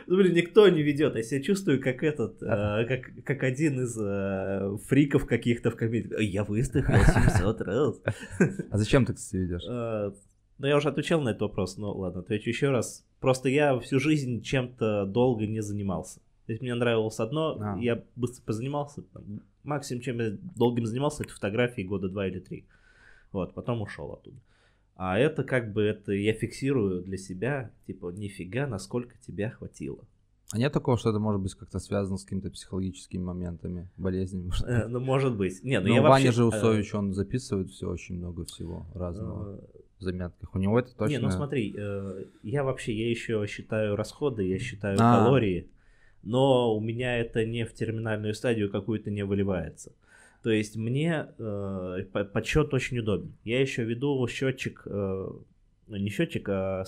ну, блин, никто не ведет. Я себя чувствую как этот, э, как, как один из э, фриков каких-то в комедии. Я выступил 700 раз. а зачем ты, кстати, ведешь? Э, ну, я уже отвечал на этот вопрос, но ладно, отвечу еще раз. Просто я всю жизнь чем-то долго не занимался. То есть мне нравилось одно, а. я быстро позанимался. Там, максимум, чем я долгим занимался, это фотографии года два или три. Вот, потом ушел оттуда. А это как бы это я фиксирую для себя, типа, нифига, насколько тебя хватило. А нет такого, что это может быть как-то связано с какими-то психологическими моментами, болезнями? Э, ну, может быть. Нет, ну, ну я Ваня же э, Усович, он записывает все, очень много всего разного э, в заметках. У него это точно... Не, ну смотри, я вообще, я еще считаю расходы, я считаю а. калории. но у меня это не в терминальную стадию какую-то не выливается. То есть мне э, подсчет очень удобен. Я еще веду счетчик, э, ну не счетчик, а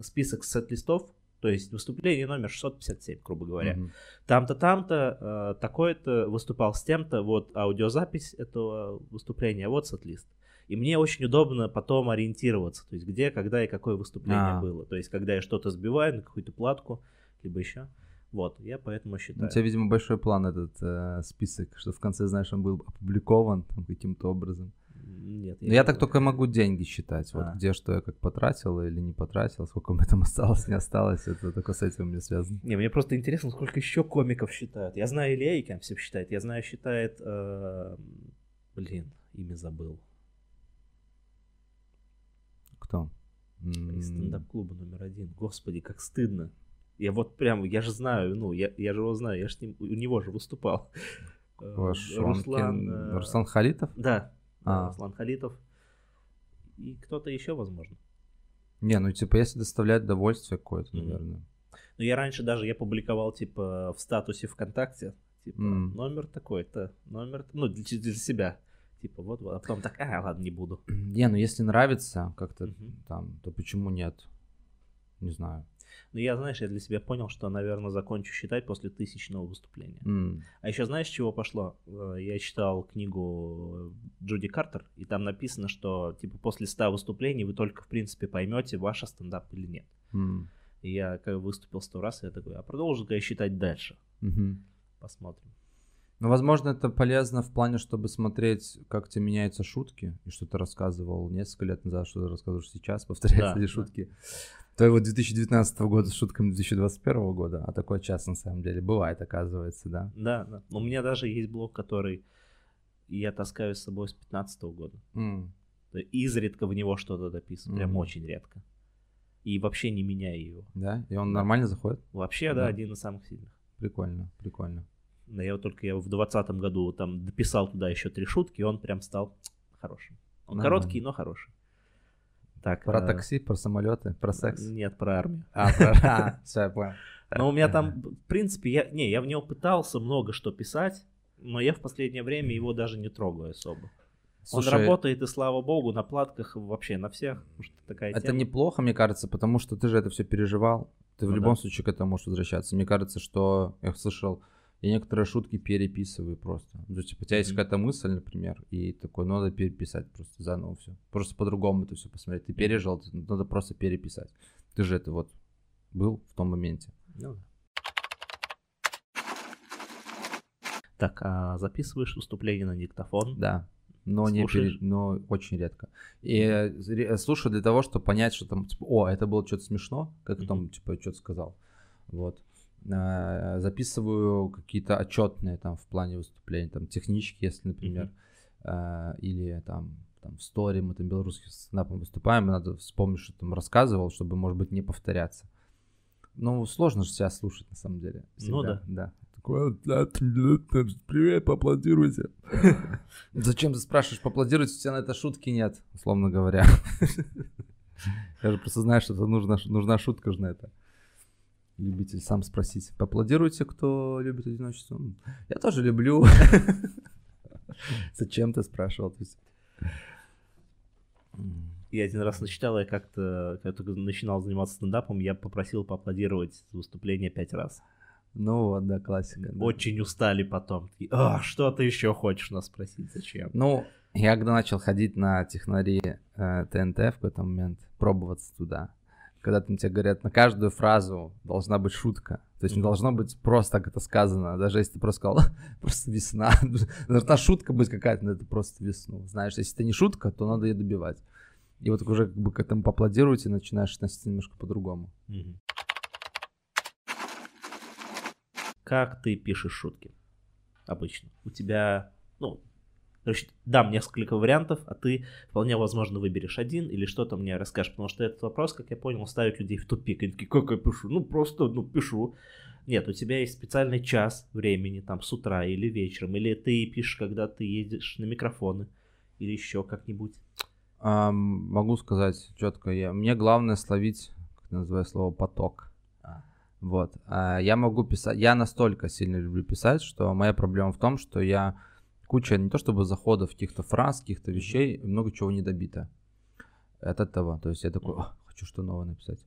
список сет-листов, то есть выступление номер 657, грубо говоря. Mm-hmm. Там-то, там-то, э, такое-то выступал с тем-то, вот аудиозапись этого выступления, вот сет-лист. И мне очень удобно потом ориентироваться, то есть где, когда и какое выступление а. было. То есть когда я что-то сбиваю на какую-то платку, либо еще. Вот, я поэтому считаю. У тебя, видимо, большой план этот э, список, что в конце, знаешь, он был опубликован каким-то образом. Нет. Я, я так только могу деньги считать. Вот а. где что я как потратил или не потратил, сколько мне там осталось, не осталось. Это только с этим мне связано. Не, мне просто интересно, сколько еще комиков считают. Я знаю, Илья Икемсев считает. Я знаю, считает... Э, блин, имя забыл. Кто? Из стендап-клуба номер один. Господи, как стыдно. Я вот прям, я же знаю, ну, я, я же его знаю, я же с ним, у него же выступал. Ваш э, Руслан... Э, Руслан Халитов? Да, а. Руслан Халитов. И кто-то еще, возможно. Не, ну типа если доставляет удовольствие какое-то, наверное. Ну я раньше даже я публиковал типа в статусе ВКонтакте, типа mm. номер такой-то, номер, ну для, для себя. Типа вот, вот, а потом так, а, ладно, не буду. Не, ну если нравится как-то mm-hmm. там, то почему нет? Не знаю. Но я, знаешь, я для себя понял, что, наверное, закончу считать после тысячного выступления. Mm. А еще знаешь, с чего пошло? Э, я читал книгу Джуди Картер, и там написано, что типа после 100 выступлений вы только, в принципе, поймете, ваше стендап или нет. Mm. И я как выступил сто раз, и я такой, а продолжу-ка я считать дальше. Mm-hmm. Посмотрим. Ну, возможно, это полезно в плане, чтобы смотреть, как тебе меняются шутки, и что ты рассказывал несколько лет назад, что ты рассказываешь сейчас, повторяются да, ли шутки. Да твоего 2019 года с шутками 2021 года, а такое часто на самом деле бывает, оказывается, да. Да, да. У меня даже есть блог, который я таскаю с собой с 15 года. Mm. Изредка в него что-то дописываю, mm. прям очень редко. И вообще не меняю его. Да? И он да. нормально заходит? Вообще, да, да, один из самых сильных. Прикольно, прикольно. Да, я вот только я в 2020 году там дописал туда еще три шутки, и он прям стал хорошим. Он Нормально. короткий, но хороший. Так, про э... такси, про самолеты, про секс? Нет, про армию. А, про... Все, я понял. Но у меня там, в принципе, я, не, я в него пытался много что писать, но я в последнее время его даже не трогаю особо. Слушай, Он работает, и слава богу, на платках вообще на всех. Что такая это тема. неплохо, мне кажется, потому что ты же это все переживал. Ты ну, в любом да. случае к этому можешь возвращаться. Мне кажется, что я слышал, я некоторые шутки переписываю просто. То есть, типа, у тебя есть какая-то мысль, например, и такой, ну, надо переписать просто заново все. Просто по-другому это все посмотреть. Ты пережил, надо просто переписать. Ты же это вот был в том моменте. Ну, Так, а записываешь выступление на диктофон? Да. Но, не пере... но очень редко. И mm-hmm. слушаю для того, чтобы понять, что там, типа, о, это было что-то смешно, как mm-hmm. там, типа, что-то сказал. Вот. Э, записываю какие-то отчетные там в плане выступлений, там технички, если, например, mm-hmm. или там там в стори мы там белорусским стендапом выступаем, надо вспомнить, что там рассказывал, чтобы, может быть, не повторяться. Ну, сложно же себя слушать, на самом деле. Всегда. Ну да. Да. Привет, поаплодируйте. Зачем ты спрашиваешь, поаплодируйте, у тебя на это шутки нет, условно говоря. Я же просто знаю, что это нужна, нужна шутка же на это любитель сам спросить. Поаплодируйте, кто любит одиночество. Я тоже люблю. Зачем ты спрашивал? Я один раз начитал, я как-то, когда только начинал заниматься стендапом, я попросил поаплодировать выступление пять раз. Ну вот, да, классика. Да. Очень устали потом. А, что ты еще хочешь нас спросить, зачем? Ну, я когда начал ходить на технари э, ТНТ в какой-то момент, пробоваться туда, когда там тебе говорят, на каждую фразу должна быть шутка. То есть не должно быть просто так это сказано. Даже если ты просто сказал, просто весна. Должна шутка быть какая-то, но это просто весну. Знаешь, если это не шутка, то надо ее добивать. И вот уже как бы к этому поаплодировать и начинаешь относиться немножко по-другому. Как ты пишешь шутки обычно? У тебя, ну, Короче, дам несколько вариантов, а ты вполне возможно выберешь один или что-то мне расскажешь, потому что этот вопрос, как я понял, ставит людей в тупик. Они такие, как я пишу? Ну, просто, ну, пишу. Нет, у тебя есть специальный час времени, там, с утра или вечером, или ты пишешь, когда ты едешь на микрофоны, или еще как-нибудь. А, могу сказать четко, я, мне главное словить, как называю слово, поток. А. Вот. А я могу писать, я настолько сильно люблю писать, что моя проблема в том, что я куча не то чтобы заходов, каких-то фраз, каких-то вещей, много чего не добито. От этого. То есть я такой, хочу что новое написать.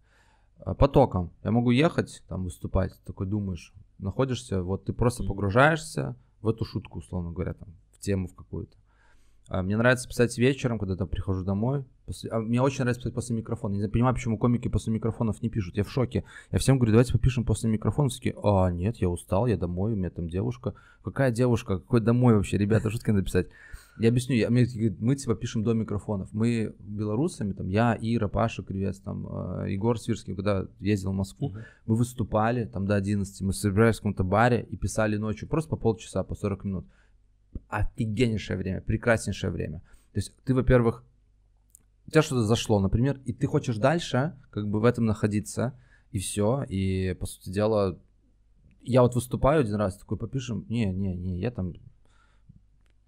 А потоком. Я могу ехать, там выступать, такой думаешь, находишься, вот ты просто погружаешься в эту шутку, условно говоря, там, в тему в какую-то. А мне нравится писать вечером, когда я прихожу домой. После... А мне очень нравится писать после микрофона. Я не понимаю, почему комики после микрофонов не пишут. Я в шоке. Я всем говорю, давайте попишем после микрофона. Все такие, а, нет, я устал, я домой, у меня там девушка. Какая девушка? Какой домой вообще? Ребята, шутки надо писать. Я объясню, я, мне мы типа пишем до микрофонов. Мы белорусами, там я, Ира, Паша Кривец, там э, Егор Свирский, когда ездил в Москву, мы выступали там до 11, мы собирались в каком-то баре и писали ночью просто по полчаса, по 40 минут офигеннейшее время, прекраснейшее время. То есть ты, во-первых, у тебя что-то зашло, например, и ты хочешь дальше как бы в этом находиться, и все, и по сути дела, я вот выступаю один раз, такой попишем, не, не, не, я там,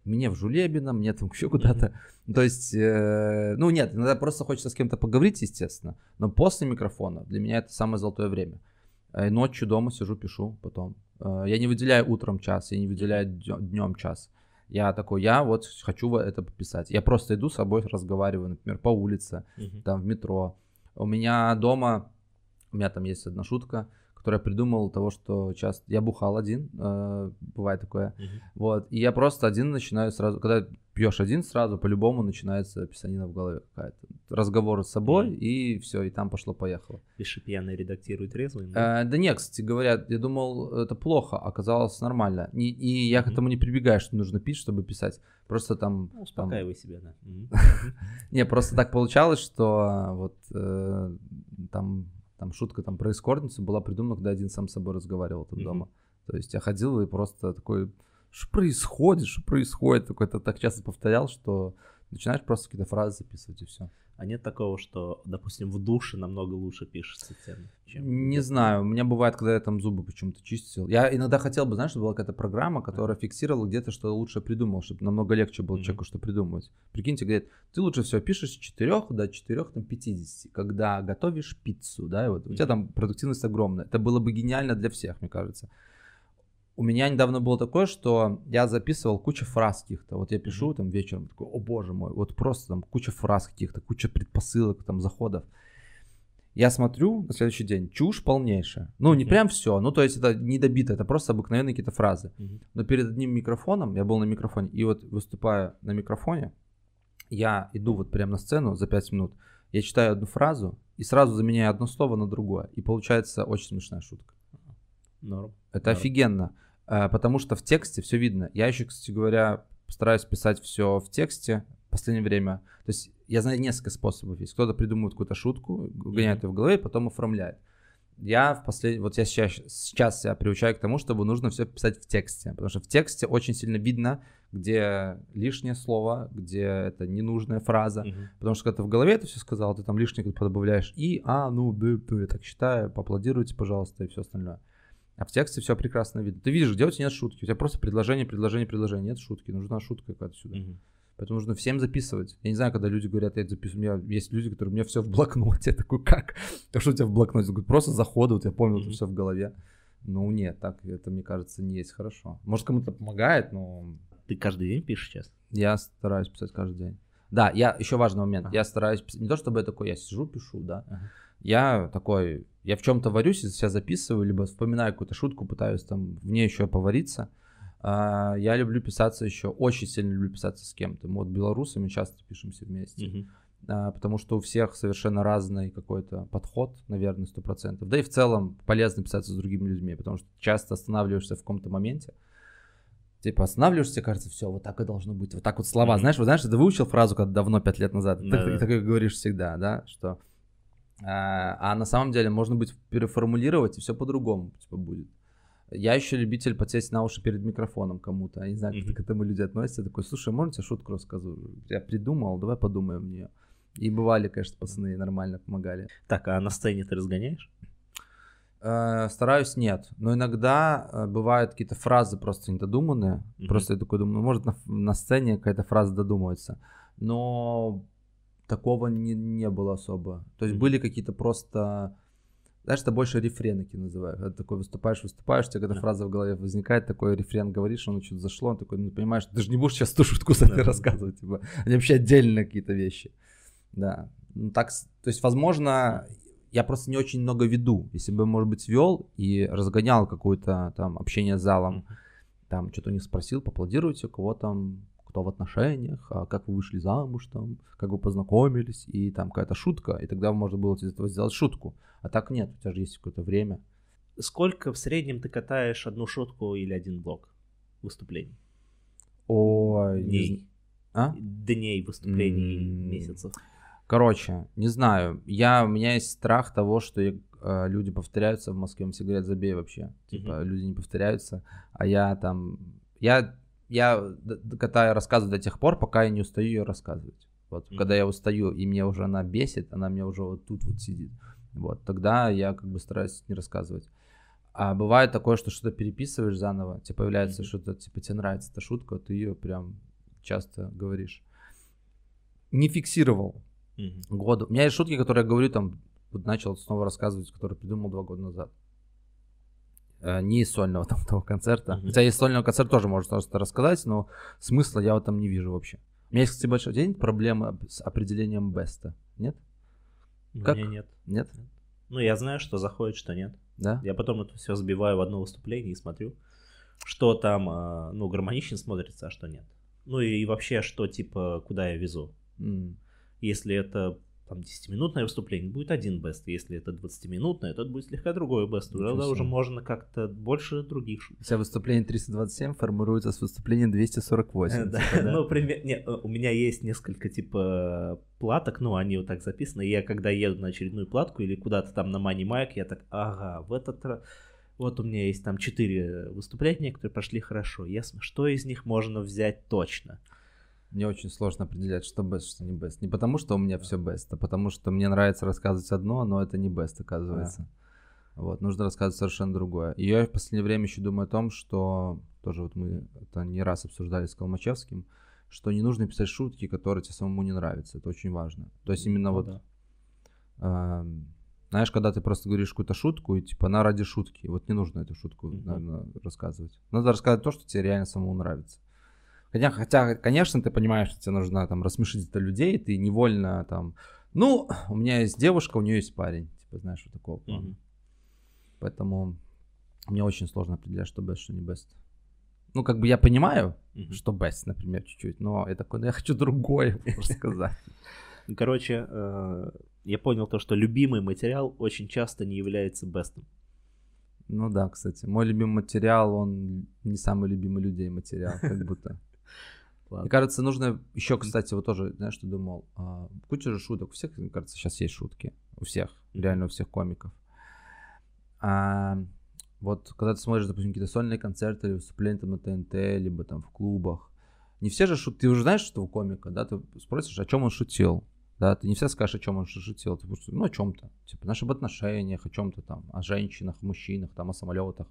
мне в Жулебино, мне там еще куда-то, mm-hmm. то есть, э, ну нет, иногда просто хочется с кем-то поговорить, естественно, но после микрофона для меня это самое золотое время. Э, ночью дома сижу, пишу потом. Э, я не выделяю утром час, я не выделяю днем час. Я такой, я вот хочу это пописать. Я просто иду с собой, разговариваю, например, по улице, uh-huh. там в метро. У меня дома, у меня там есть одна шутка, которую я придумал того, что часто я бухал один, э, бывает такое, uh-huh. вот, и я просто один начинаю сразу, когда пьешь один сразу, по-любому начинается писанина в голове какая-то. Разговор с собой, mm. и все, и там пошло-поехало. Пиши пьяный редактирует трезвый? Да? Э, да нет, кстати говоря, я думал, это плохо, оказалось нормально. И, и я mm-hmm. к этому не прибегаю, что нужно пить, чтобы писать. Просто там... Ну, успокаивай там... себя, да. Не, просто так получалось, что вот э, там там шутка там про эскортницу была придумана, когда один сам с собой разговаривал там дома. То есть я ходил и просто такой что происходит, что происходит. Такой это так часто повторял, что начинаешь просто какие-то фразы записывать и все. А нет такого, что, допустим, в душе намного лучше пишется тема, чем... Не знаю, у меня бывает, когда я там зубы почему-то чистил. Я иногда хотел бы, знаешь, чтобы была какая-то программа, которая фиксировала где-то, что лучше придумал, чтобы намного легче было mm-hmm. человеку что придумывать. Прикиньте, говорит, ты лучше всего пишешь с 4 до 4, там, 50, когда готовишь пиццу, да, и вот mm-hmm. у тебя там продуктивность огромная. Это было бы гениально для всех, мне кажется. У меня недавно было такое, что я записывал кучу фраз каких-то. Вот я пишу там вечером, такой, о боже мой, вот просто там куча фраз каких-то, куча предпосылок, там заходов. Я смотрю на следующий день, чушь полнейшая. Ну, не прям все, ну, то есть это не добито, это просто обыкновенные какие-то фразы. Но перед одним микрофоном, я был на микрофоне, и вот выступая на микрофоне, я иду вот прямо на сцену за 5 минут, я читаю одну фразу и сразу заменяю одно слово на другое. И получается очень смешная шутка. Норм. Это Норм. офигенно. А, потому что в тексте все видно. Я еще, кстати говоря, стараюсь писать все в тексте в последнее время. То есть я знаю несколько способов. Есть кто-то придумывает какую-то шутку, гоняет ее в голове, потом оформляет. Я в послед... вот я сейчас, сейчас себя приучаю к тому, чтобы нужно все писать в тексте, потому что в тексте очень сильно видно, где лишнее слово, где это ненужная фраза, uh-huh. потому что когда ты в голове это все сказал, ты там лишнее добавляешь и, а, ну, да, да, я так считаю, поаплодируйте, пожалуйста, и все остальное. А в тексте все прекрасно видно. Ты видишь, где у тебя нет шутки. У тебя просто предложение, предложение, предложение. Нет шутки. Нужна шутка какая-то сюда. Угу. Поэтому нужно всем записывать. Я не знаю, когда люди говорят, я это записываю. У меня есть люди, которые у меня все в блокноте. Я такой, как? А что у тебя в блокноте? говорю, просто заходы, вот я помню, mm все в голове. Ну нет, так это, мне кажется, не есть хорошо. Может, кому-то помогает, но... Ты каждый день пишешь сейчас? Я стараюсь писать каждый день. Да, я еще важный момент. Ага. Я стараюсь писать. Не то чтобы я такой, я сижу, пишу, да. Ага. Я такой, я в чем-то варюсь, себя записываю, либо вспоминаю какую-то шутку, пытаюсь там в ней еще повариться. А, я люблю писаться еще, очень сильно люблю писаться с кем-то. Мы вот белорусами часто пишемся вместе. Uh-huh. Потому что у всех совершенно разный какой-то подход, наверное, сто процентов. Да и в целом полезно писаться с другими людьми, потому что часто останавливаешься в каком-то моменте, типа останавливаешься, кажется, все, вот так и должно быть. Вот так вот слова, mm-hmm. знаешь, вот знаешь, ты выучил фразу когда давно, пять лет назад, да, ты, ты так и говоришь всегда, да, что а, а на самом деле можно быть переформулировать, и все по-другому типа, будет. Я еще любитель подсесть на уши перед микрофоном кому-то. Я не знаю, как к этому люди относятся. Такой, слушай, можно тебе шутку расскажу? Я придумал, давай подумаем в нее. И бывали, конечно, пацаны нормально помогали. Так, а на сцене ты разгоняешь? Э, стараюсь нет, но иногда э, бывают какие-то фразы просто недодуманные. Mm-hmm. Просто я такой думаю, ну, может на, на сцене какая-то фраза додумывается. Но такого не, не было особо. То есть mm-hmm. были какие-то просто... знаешь, это больше рефрены такие называют. Когда такой выступаешь, выступаешь, у тебя когда да. фраза в голове возникает, такой рефрен говоришь, он что-то зашло, он такой, ну, понимаешь, ты же не будешь сейчас ту шутку с этой рассказывать, типа, они вообще отдельные какие-то вещи. Да, ну так, то есть, возможно, я просто не очень много веду. Если бы, может быть, вел и разгонял какое-то там общение с залом, там что-то у них спросил, поаплодируйте, у кого там кто в отношениях, а как вы вышли замуж, там, как вы познакомились, и там какая-то шутка, и тогда можно было из этого сделать шутку. А так нет, у тебя же есть какое-то время. Сколько в среднем ты катаешь одну шутку или один блок выступлений? Ой, дней. Не... А? Дней выступлений, mm-hmm. месяцев. Короче, не знаю. Я, у меня есть страх того, что я, э, люди повторяются в Москве. Им все говорят, забей вообще. Типа, mm-hmm. люди не повторяются. А я там... Я я катаю рассказываю до тех пор, пока я не устаю ее рассказывать. Вот, mm-hmm. когда я устаю, и мне уже она бесит, она мне уже вот тут вот сидит. Вот, тогда я как бы стараюсь не рассказывать. А бывает такое, что что-то переписываешь заново, тебе появляется mm-hmm. что-то, типа, тебе нравится эта шутка, ты ее прям часто говоришь. Не фиксировал mm-hmm. года. У меня есть шутки, которые я говорю там, вот начал снова рассказывать, которые придумал два года назад. Э, не из сольного там того концерта. Mm-hmm. Хотя из сольного концерта тоже можно просто рассказать, но смысла я в этом не вижу вообще. У меня есть, кстати, большой день проблемы с определением беста. Нет? У как? меня нет. Нет? Ну, я знаю, что заходит, что нет. Да? Я потом это все сбиваю в одно выступление и смотрю, что там, а, ну, гармонично смотрится, а что нет. Ну и вообще, что, типа, куда я везу. Mm. Если это там 10-минутное выступление, будет один бест. Если это 20-минутное, то это будет слегка другой бест. Уже, да, уже можно как-то больше других. У тебя выступление 327 формируется с выступлением 248. Да, типа, ну, пример... Нет, у меня есть несколько, типа, платок, ну, они вот так записаны. Я когда еду на очередную платку или куда-то там на Money Mike, я так, ага, в этот раз... Вот у меня есть там четыре выступления, которые прошли хорошо. Ясно, что из них можно взять точно. Мне очень сложно определять, что best, что не best. Не потому, что у меня все best, а потому, что мне нравится рассказывать одно, но это не best, оказывается. Да. Вот, нужно рассказывать совершенно другое. И я в последнее время еще думаю о том, что тоже вот мы это не раз обсуждали с Калмачевским, что не нужно писать шутки, которые тебе самому не нравятся. Это очень важно. То есть именно ну, вот, да. э, знаешь, когда ты просто говоришь какую-то шутку, и типа она ради шутки, вот не нужно эту шутку mm-hmm. наверное, рассказывать. Надо рассказать то, что тебе реально самому нравится. Хотя, хотя, конечно, ты понимаешь, что тебе нужно там рассмешить это людей, ты невольно там, ну, у меня есть девушка, у нее есть парень, типа, знаешь, вот такого плана. Mm-hmm. Поэтому мне очень сложно определять, что best, что не best. Ну, как бы я понимаю, mm-hmm. что best, например, чуть-чуть, но я такой, ну, я хочу другое сказать. Короче, э, я понял то, что любимый материал очень часто не является бестом. Ну да, кстати. Мой любимый материал, он не самый любимый людей материал, как будто. Ладно. Мне кажется, нужно еще, кстати, вот тоже, знаешь, что думал, а, куча же шуток, у всех, мне кажется, сейчас есть шутки, у всех, реально у всех комиков. А, вот когда ты смотришь, допустим, какие-то сольные концерты или выступления там на ТНТ, либо там в клубах, не все же шутки, ты уже знаешь, что у комика, да, ты спросишь, о чем он шутил, да, ты не все скажешь, о чем он шутил, ты будешь, ну, о чем-то, типа, наши об отношениях, о чем-то там, о женщинах, мужчинах, там, о самолетах.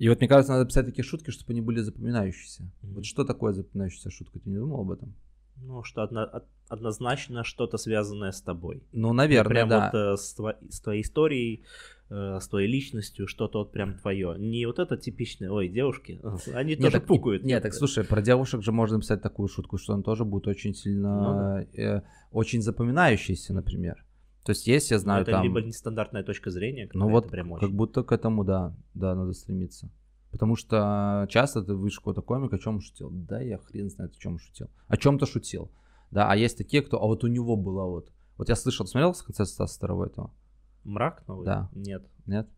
И вот мне кажется, надо писать такие шутки, чтобы они были запоминающиеся. Mm-hmm. Вот что такое запоминающаяся шутка? Ты не думал об этом? Ну, что одно, однозначно что-то связанное с тобой. Ну, наверное, прям да. вот э, с, тво, с твоей историей, э, с твоей личностью, что-то вот прям твое. Не вот это типичное, ой, девушки, они нет, тоже так, пукают. Нет, так слушай, про девушек же можно написать такую шутку, что он тоже будет очень сильно, ну, да. э, очень запоминающийся, например. То есть есть, я ну, знаю, это там... либо нестандартная точка зрения, ну вот, прям очень... как будто к этому, да, да, надо стремиться. Потому что часто ты видишь какого-то комика, о чем шутил. Да, я хрен знает, о чем шутил. О чем-то шутил. Да, а есть такие, кто, а вот у него было вот. Вот я слышал, смотрел с конца Стаса Старого этого? Мрак новый? Да. Нет. Нет?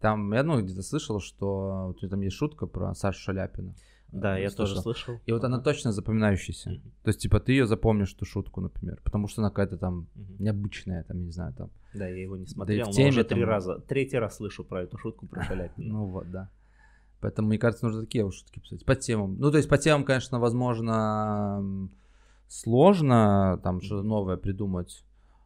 Там, я ну, где-то слышал, что вот там есть шутка про Сашу Шаляпина. Да, я слышал. тоже слышал. И вот она точно запоминающаяся. Mm-hmm. То есть, типа, ты ее запомнишь, эту шутку, например, потому что она какая-то там mm-hmm. необычная, там, не знаю, там. Да, я его не смотрел, да теме, но уже три там... раза, третий раз слышу про эту шутку про Шаляпина. Ну вот, да. Поэтому, мне кажется, нужно такие шутки писать. По темам. Ну, то есть по темам, конечно, возможно, сложно там что-то новое придумать.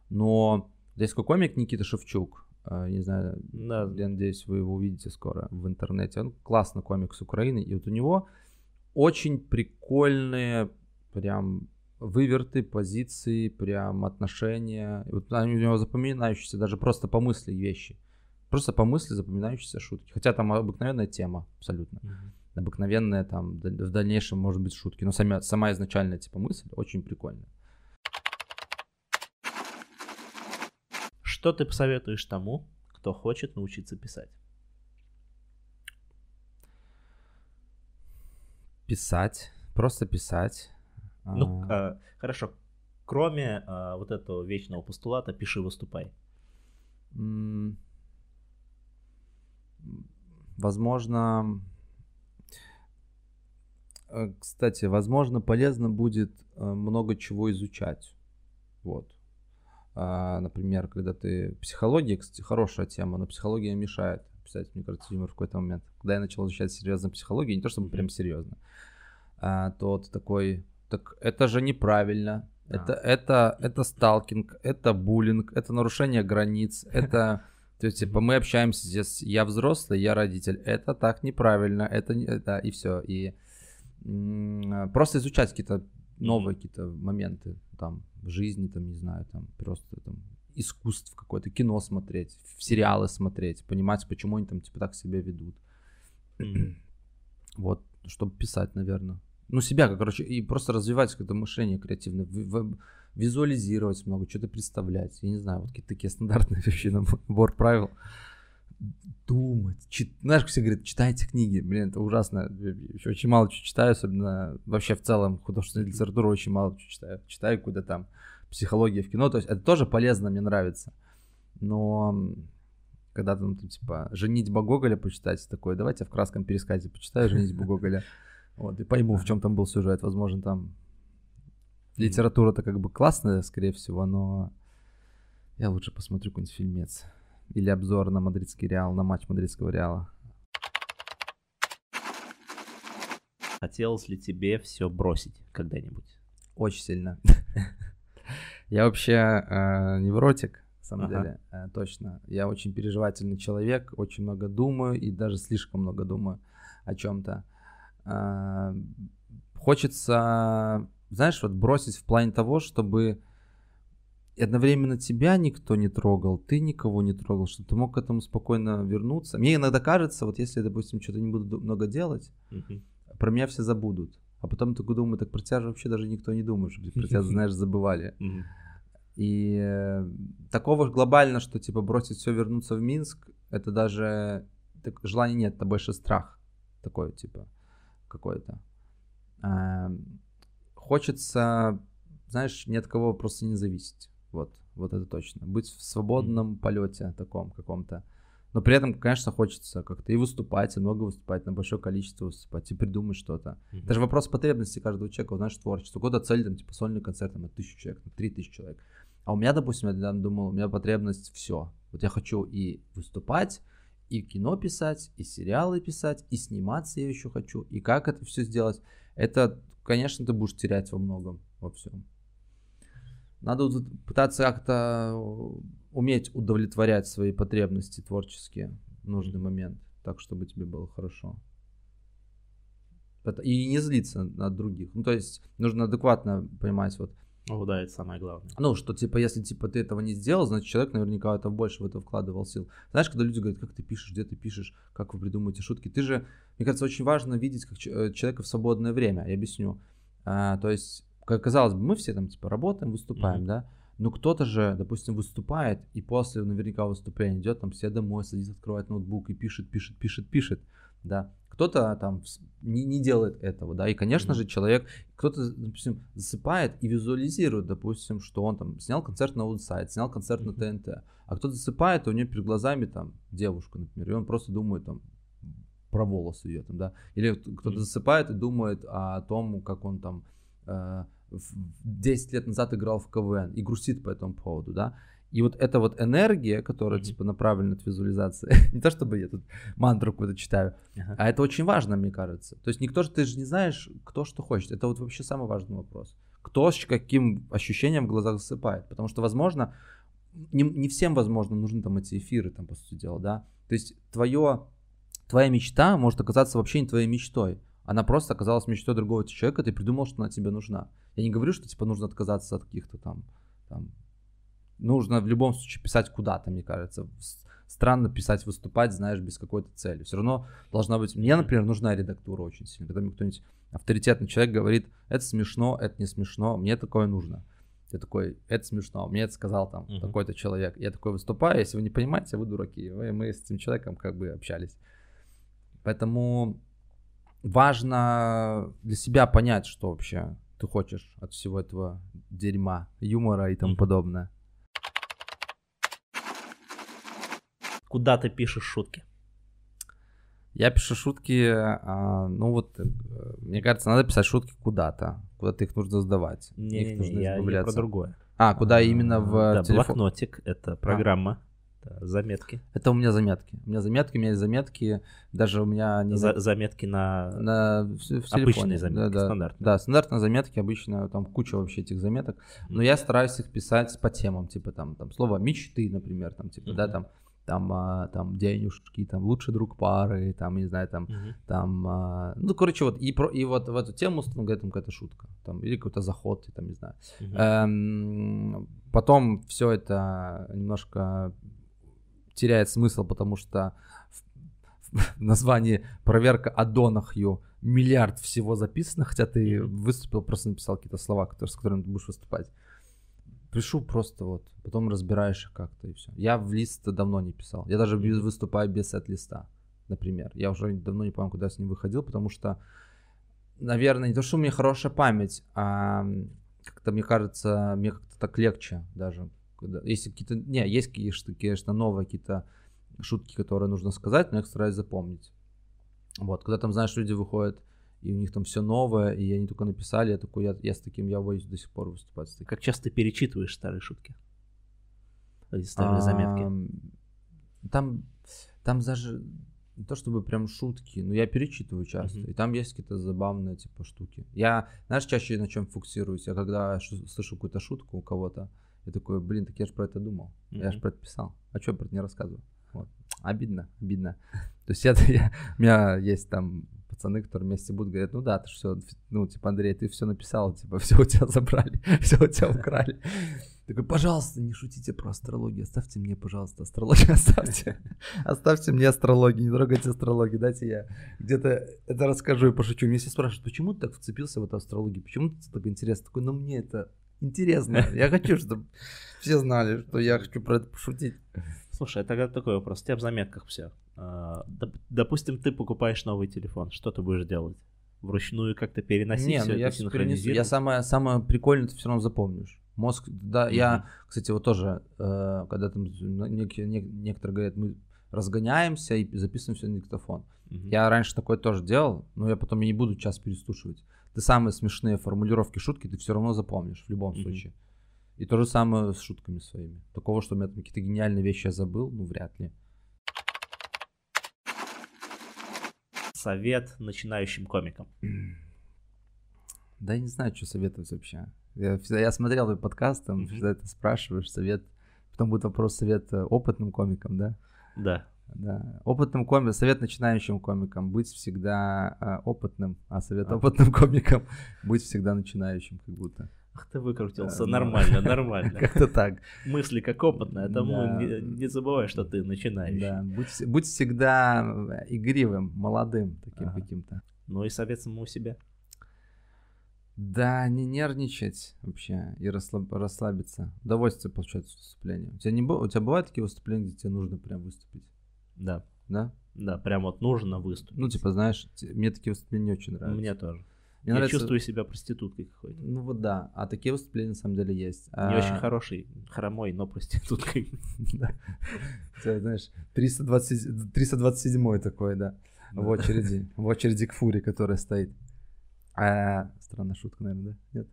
Но здесь какой комик Никита Шевчук. А, не знаю, да. я надеюсь, вы его увидите скоро в интернете. Он классный комик с Украины. И вот у него очень прикольные прям выверты, позиции, прям отношения. И вот они у него запоминающиеся даже просто по мысли вещи. Просто по мысли запоминающиеся шутки. Хотя там обыкновенная тема абсолютно. Mm-hmm. Обыкновенная там в дальнейшем может быть шутки. Но сама, сама изначальная типа мысль очень прикольная. Что ты посоветуешь тому, кто хочет научиться писать? Писать, просто писать. Ну, а... э, хорошо. Кроме э, вот этого вечного постулата «пиши, выступай». Возможно, э, кстати, возможно, полезно будет много чего изучать. Вот. А, например, когда ты... Психология, кстати, хорошая тема, но психология мешает писать, мне кажется, юмор в какой-то момент. Когда я начал изучать серьезно психологию, не то чтобы прям серьезно, а, то ты такой, так это же неправильно, а. это, это, это сталкинг, это буллинг, это нарушение границ, это... То есть, типа, мы общаемся здесь, я взрослый, я родитель, это так неправильно, это, не, да, и все. И просто изучать какие-то новые какие-то моменты там в жизни, там, не знаю, там, просто там искусств какое-то, кино смотреть, сериалы смотреть, понимать, почему они там, типа, так себя ведут. вот, чтобы писать, наверное. Ну, себя, короче, и просто развивать какое-то мышление креативное, визуализировать много, что-то представлять. Я не знаю, вот какие-то такие стандартные вещи, набор правил. Думать. Чит... Знаешь, все говорят, читайте книги. Блин, это ужасно. Я очень мало чего читаю, особенно вообще в целом художественную литературу очень мало чего читаю. Читаю куда там психология в кино. То есть это тоже полезно, мне нравится. Но когда там, типа, «Женитьба Гоголя» почитать, такое, давайте в краском пересказе почитаю «Женитьбу Гоголя». Вот, и пойму, в чем там был сюжет. Возможно, там Литература-то как бы классная, скорее всего, но я лучше посмотрю какой-нибудь фильмец. Или обзор на мадридский Реал, на матч мадридского Реала. Хотелось ли тебе все бросить когда-нибудь? Очень сильно. Я вообще э, невротик, на самом деле, э, точно. Я очень переживательный человек, очень много думаю и даже слишком много думаю о чем-то. Э, хочется знаешь, вот бросить в плане того, чтобы одновременно тебя никто не трогал, ты никого не трогал, чтобы ты мог к этому спокойно вернуться. Мне иногда кажется, вот если, допустим, что-то не буду много делать, uh-huh. про меня все забудут. А потом такой думаю, так про тебя же вообще даже никто не думает, чтобы про тебя, знаешь, забывали. И э, такого глобально, что типа бросить все, вернуться в Минск, это даже так, желания нет, это больше страх такой, типа, какой-то. Эм, хочется, знаешь, ни от кого просто не зависеть. Вот, вот это точно. Быть в свободном полете таком каком-то. Но при этом, конечно, хочется как-то и выступать, и много выступать, на большое количество выступать, и придумать что-то. Mm-hmm. Это же вопрос потребности каждого человека, знаешь, творчество. Года цель, там, типа, сольный концерт на тысячу человек, на три тысячи человек. А у меня, допустим, я недавно думал, у меня потребность все. Вот я хочу и выступать, и кино писать, и сериалы писать, и сниматься я еще хочу. И как это все сделать? Это конечно, ты будешь терять во многом, во всем. Надо пытаться как-то уметь удовлетворять свои потребности творческие в нужный момент, так, чтобы тебе было хорошо. И не злиться на других. Ну, то есть, нужно адекватно понимать, вот, о, да, это самое главное. Ну, что, типа, если, типа, ты этого не сделал, значит, человек наверняка это больше в это вкладывал сил. Знаешь, когда люди говорят, как ты пишешь, где ты пишешь, как вы придумываете шутки, ты же, мне кажется, очень важно видеть как э, человека в свободное время. Я объясню. А, то есть, как казалось бы, мы все там, типа, работаем, выступаем, mm-hmm. да, но кто-то же, допустим, выступает, и после наверняка выступления идет там все домой, садится, открывает ноутбук и пишет, пишет, пишет, пишет, да. Кто-то там не, не делает этого, да, и, конечно mm-hmm. же, человек, кто-то, допустим, засыпает и визуализирует, допустим, что он там снял концерт на аутсайд, снял концерт mm-hmm. на ТНТ, а кто-то засыпает, и у него перед глазами там девушка, например, и он просто думает там про волосы ее там, да, или кто-то mm-hmm. засыпает и думает о том, как он там э, 10 лет назад играл в КВН и грустит по этому поводу, да, и вот эта вот энергия, которая, mm-hmm. типа, направлена от визуализации, не то чтобы я тут мантру какую-то читаю, uh-huh. а это очень важно, мне кажется. То есть никто же, ты же не знаешь, кто что хочет. Это вот вообще самый важный вопрос. Кто с каким ощущением в глазах засыпает. Потому что, возможно, не, не всем, возможно, нужны там эти эфиры, там, по сути дела, да. То есть твое, твоя мечта может оказаться вообще не твоей мечтой. Она просто оказалась мечтой другого человека, ты придумал, что она тебе нужна. Я не говорю, что, типа, нужно отказаться от каких-то там, там нужно в любом случае писать куда-то, мне кажется. странно писать, выступать, знаешь, без какой-то цели. Все равно должна быть... Мне, например, нужна редактура очень сильно. Когда мне кто-нибудь авторитетный человек говорит, это смешно, это не смешно, мне такое нужно. Я такой, это смешно, мне это сказал там uh-huh. такой-то человек. Я такой выступаю, если вы не понимаете, вы дураки. Вы, мы с этим человеком как бы общались. Поэтому важно для себя понять, что вообще ты хочешь от всего этого дерьма, юмора и тому подобное. Куда ты пишешь шутки? Я пишу шутки, а, ну вот, э, мне кажется, надо писать шутки куда-то, куда-то их нужно сдавать. Не, их не, нужно я, я про другое. А, куда а, именно в да, телефон? блокнотик, это программа. Заметки. Это у меня заметки. У меня заметки, у меня есть заметки, даже у меня... Не... За заметки на... на в, в Обычные заметки, да, да, стандартные. Да, стандартные заметки, обычно там куча вообще этих заметок, но я стараюсь их писать по темам, типа там, там слово мечты, например, там, типа, mm-hmm. да, там, там, а, там денежки, там лучший друг пары, там, не знаю, там, uh-huh. там, а, ну, короче, вот, и, про, и вот в эту тему, там какая-то шутка, там, или какой-то заход, там, не знаю. Uh-huh. Эм, потом все это немножко теряет смысл, потому что в, названии проверка о Донахью миллиард всего записано, хотя ты выступил, просто написал какие-то слова, которые, с которыми ты будешь выступать. Пишу просто вот, потом разбираешь их как-то и все. Я в лист давно не писал. Я даже выступаю без сет-листа, например. Я уже давно не помню, куда я с ним выходил, потому что, наверное, не то, что у меня хорошая память, а как-то, мне кажется, мне как-то так легче даже. Когда, если какие-то, не, есть, конечно, новые какие-то шутки, которые нужно сказать, но я их стараюсь запомнить. Вот, когда там, знаешь, люди выходят и у них там все новое, и они только написали, я такой, я, я с таким, я боюсь до сих пор выступать. С таким. Как часто ты перечитываешь старые шутки? Эти старые а, заметки? Там, там даже не то чтобы прям шутки, но я перечитываю часто, uh-huh. и там есть какие-то забавные типа штуки. Я, знаешь, чаще на чем фокусируюсь? Я когда слышу какую-то шутку у кого-то, я такой, блин, так я же про это думал, uh-huh. я же про это писал, а что я про это не рассказываю? Вот. Обидно, обидно. То есть я, я, у меня есть там пацаны, которые вместе будут, говорят, ну да, ты все, ну, типа, Андрей, ты все написал, типа, все у тебя забрали, все у тебя украли. Такой, пожалуйста, не шутите про астрологию, оставьте мне, пожалуйста, астрологию, оставьте, оставьте мне астрологию, не трогайте астрологию, дайте я где-то это расскажу и пошучу. Мне все спрашивают, почему ты так вцепился в эту астрологию, почему ты так интересно? Такой, ну мне это интересно, я хочу, чтобы все знали, что я хочу про это пошутить. Слушай, это такой вопрос. У тебя в заметках все. А, допустим, ты покупаешь новый телефон. Что ты будешь делать? Вручную как-то переносить Не, все ну я перенесу. Я самое, самое прикольное ты все равно запомнишь. Мозг, да, mm-hmm. я, кстати, вот тоже, э, когда там некие, не, некоторые говорят, мы разгоняемся и записываем все на диктофон. Mm-hmm. Я раньше такое тоже делал, но я потом не буду час переслушивать. Ты самые смешные формулировки, шутки ты все равно запомнишь в любом mm-hmm. случае. И то же самое с шутками своими. Такого, что у меня там какие-то гениальные вещи я забыл, ну, вряд ли. Совет начинающим комикам. Да я не знаю, что советовать вообще. Я, всегда, я смотрел твой подкаст, там mm-hmm. всегда это спрашиваешь, совет. Потом будет вопрос совет э, опытным комикам, да? Да. Да. Опытным комикам, совет начинающим комикам, быть всегда э, опытным, а совет а. опытным комикам, быть всегда начинающим, как будто. Ах ты выкрутился, нормально, нормально. Как-то так. Мысли как опытные, это не, не забывай, что ты начинающий. Да, будь, будь всегда э, игривым, молодым таким ага. каким-то. Ну и совет самому себе. Да, не нервничать вообще и расслаб, расслабиться. Удовольствие получать от выступления. У тебя, не, у тебя бывают такие выступления, где тебе нужно прям выступить? Да. Да? Да, прям вот нужно выступить. Ну, типа, знаешь, мне такие выступления не очень нравятся. Мне тоже. Мне я нравится... чувствую себя проституткой какой-то. Ну вот да, а такие выступления на самом деле есть. Не а... очень хороший, хромой, но проституткой. Знаешь, 327 такой, да, в очереди, в очереди к фуре, которая стоит. А, странная шутка, наверное, да? Нет?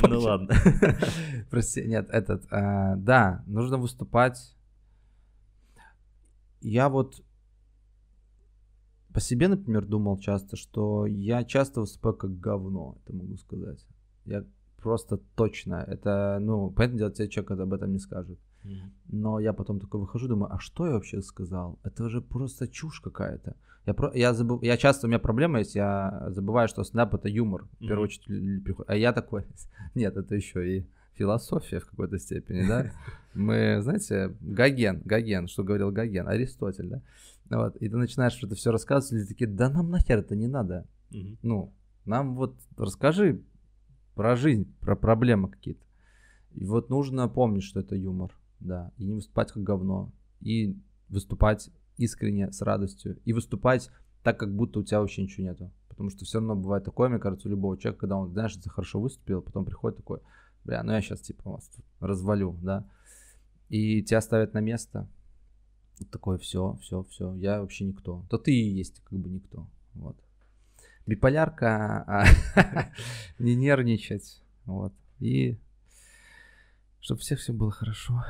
Ну ладно. Прости, нет, этот, а, да, нужно выступать. Я вот по себе, например, думал часто, что я часто выступаю как говно, это могу сказать. Я просто точно, это, ну, понятное дело, тебе человек об этом не скажет. Но я потом такой выхожу, думаю, а что я вообще сказал? Это же просто чушь какая-то. Я, про, я, забыв, я часто, у меня проблема есть, я забываю, что стендап это юмор, в первую очередь, а я такой, нет, это еще и философия в какой-то степени, да. Мы, знаете, Гоген, Гоген, что говорил Гоген, Аристотель, да. Вот, и ты начинаешь что-то все рассказывать, люди такие, да нам нахер это не надо. Ну, нам вот расскажи про жизнь, про проблемы какие-то. И вот нужно помнить, что это юмор, да, и не выступать как говно, и выступать искренне, с радостью, и выступать так, как будто у тебя вообще ничего нету. Потому что все равно бывает такое, мне кажется, у любого человека, когда он, знаешь, хорошо выступил, потом приходит такой, бля, ну я сейчас типа вас развалю, да, и тебя ставят на место, такое, все, все, все, я вообще никто. То ты и есть как бы никто, вот. Биполярка, а, не нервничать, вот, и чтобы всех все было хорошо.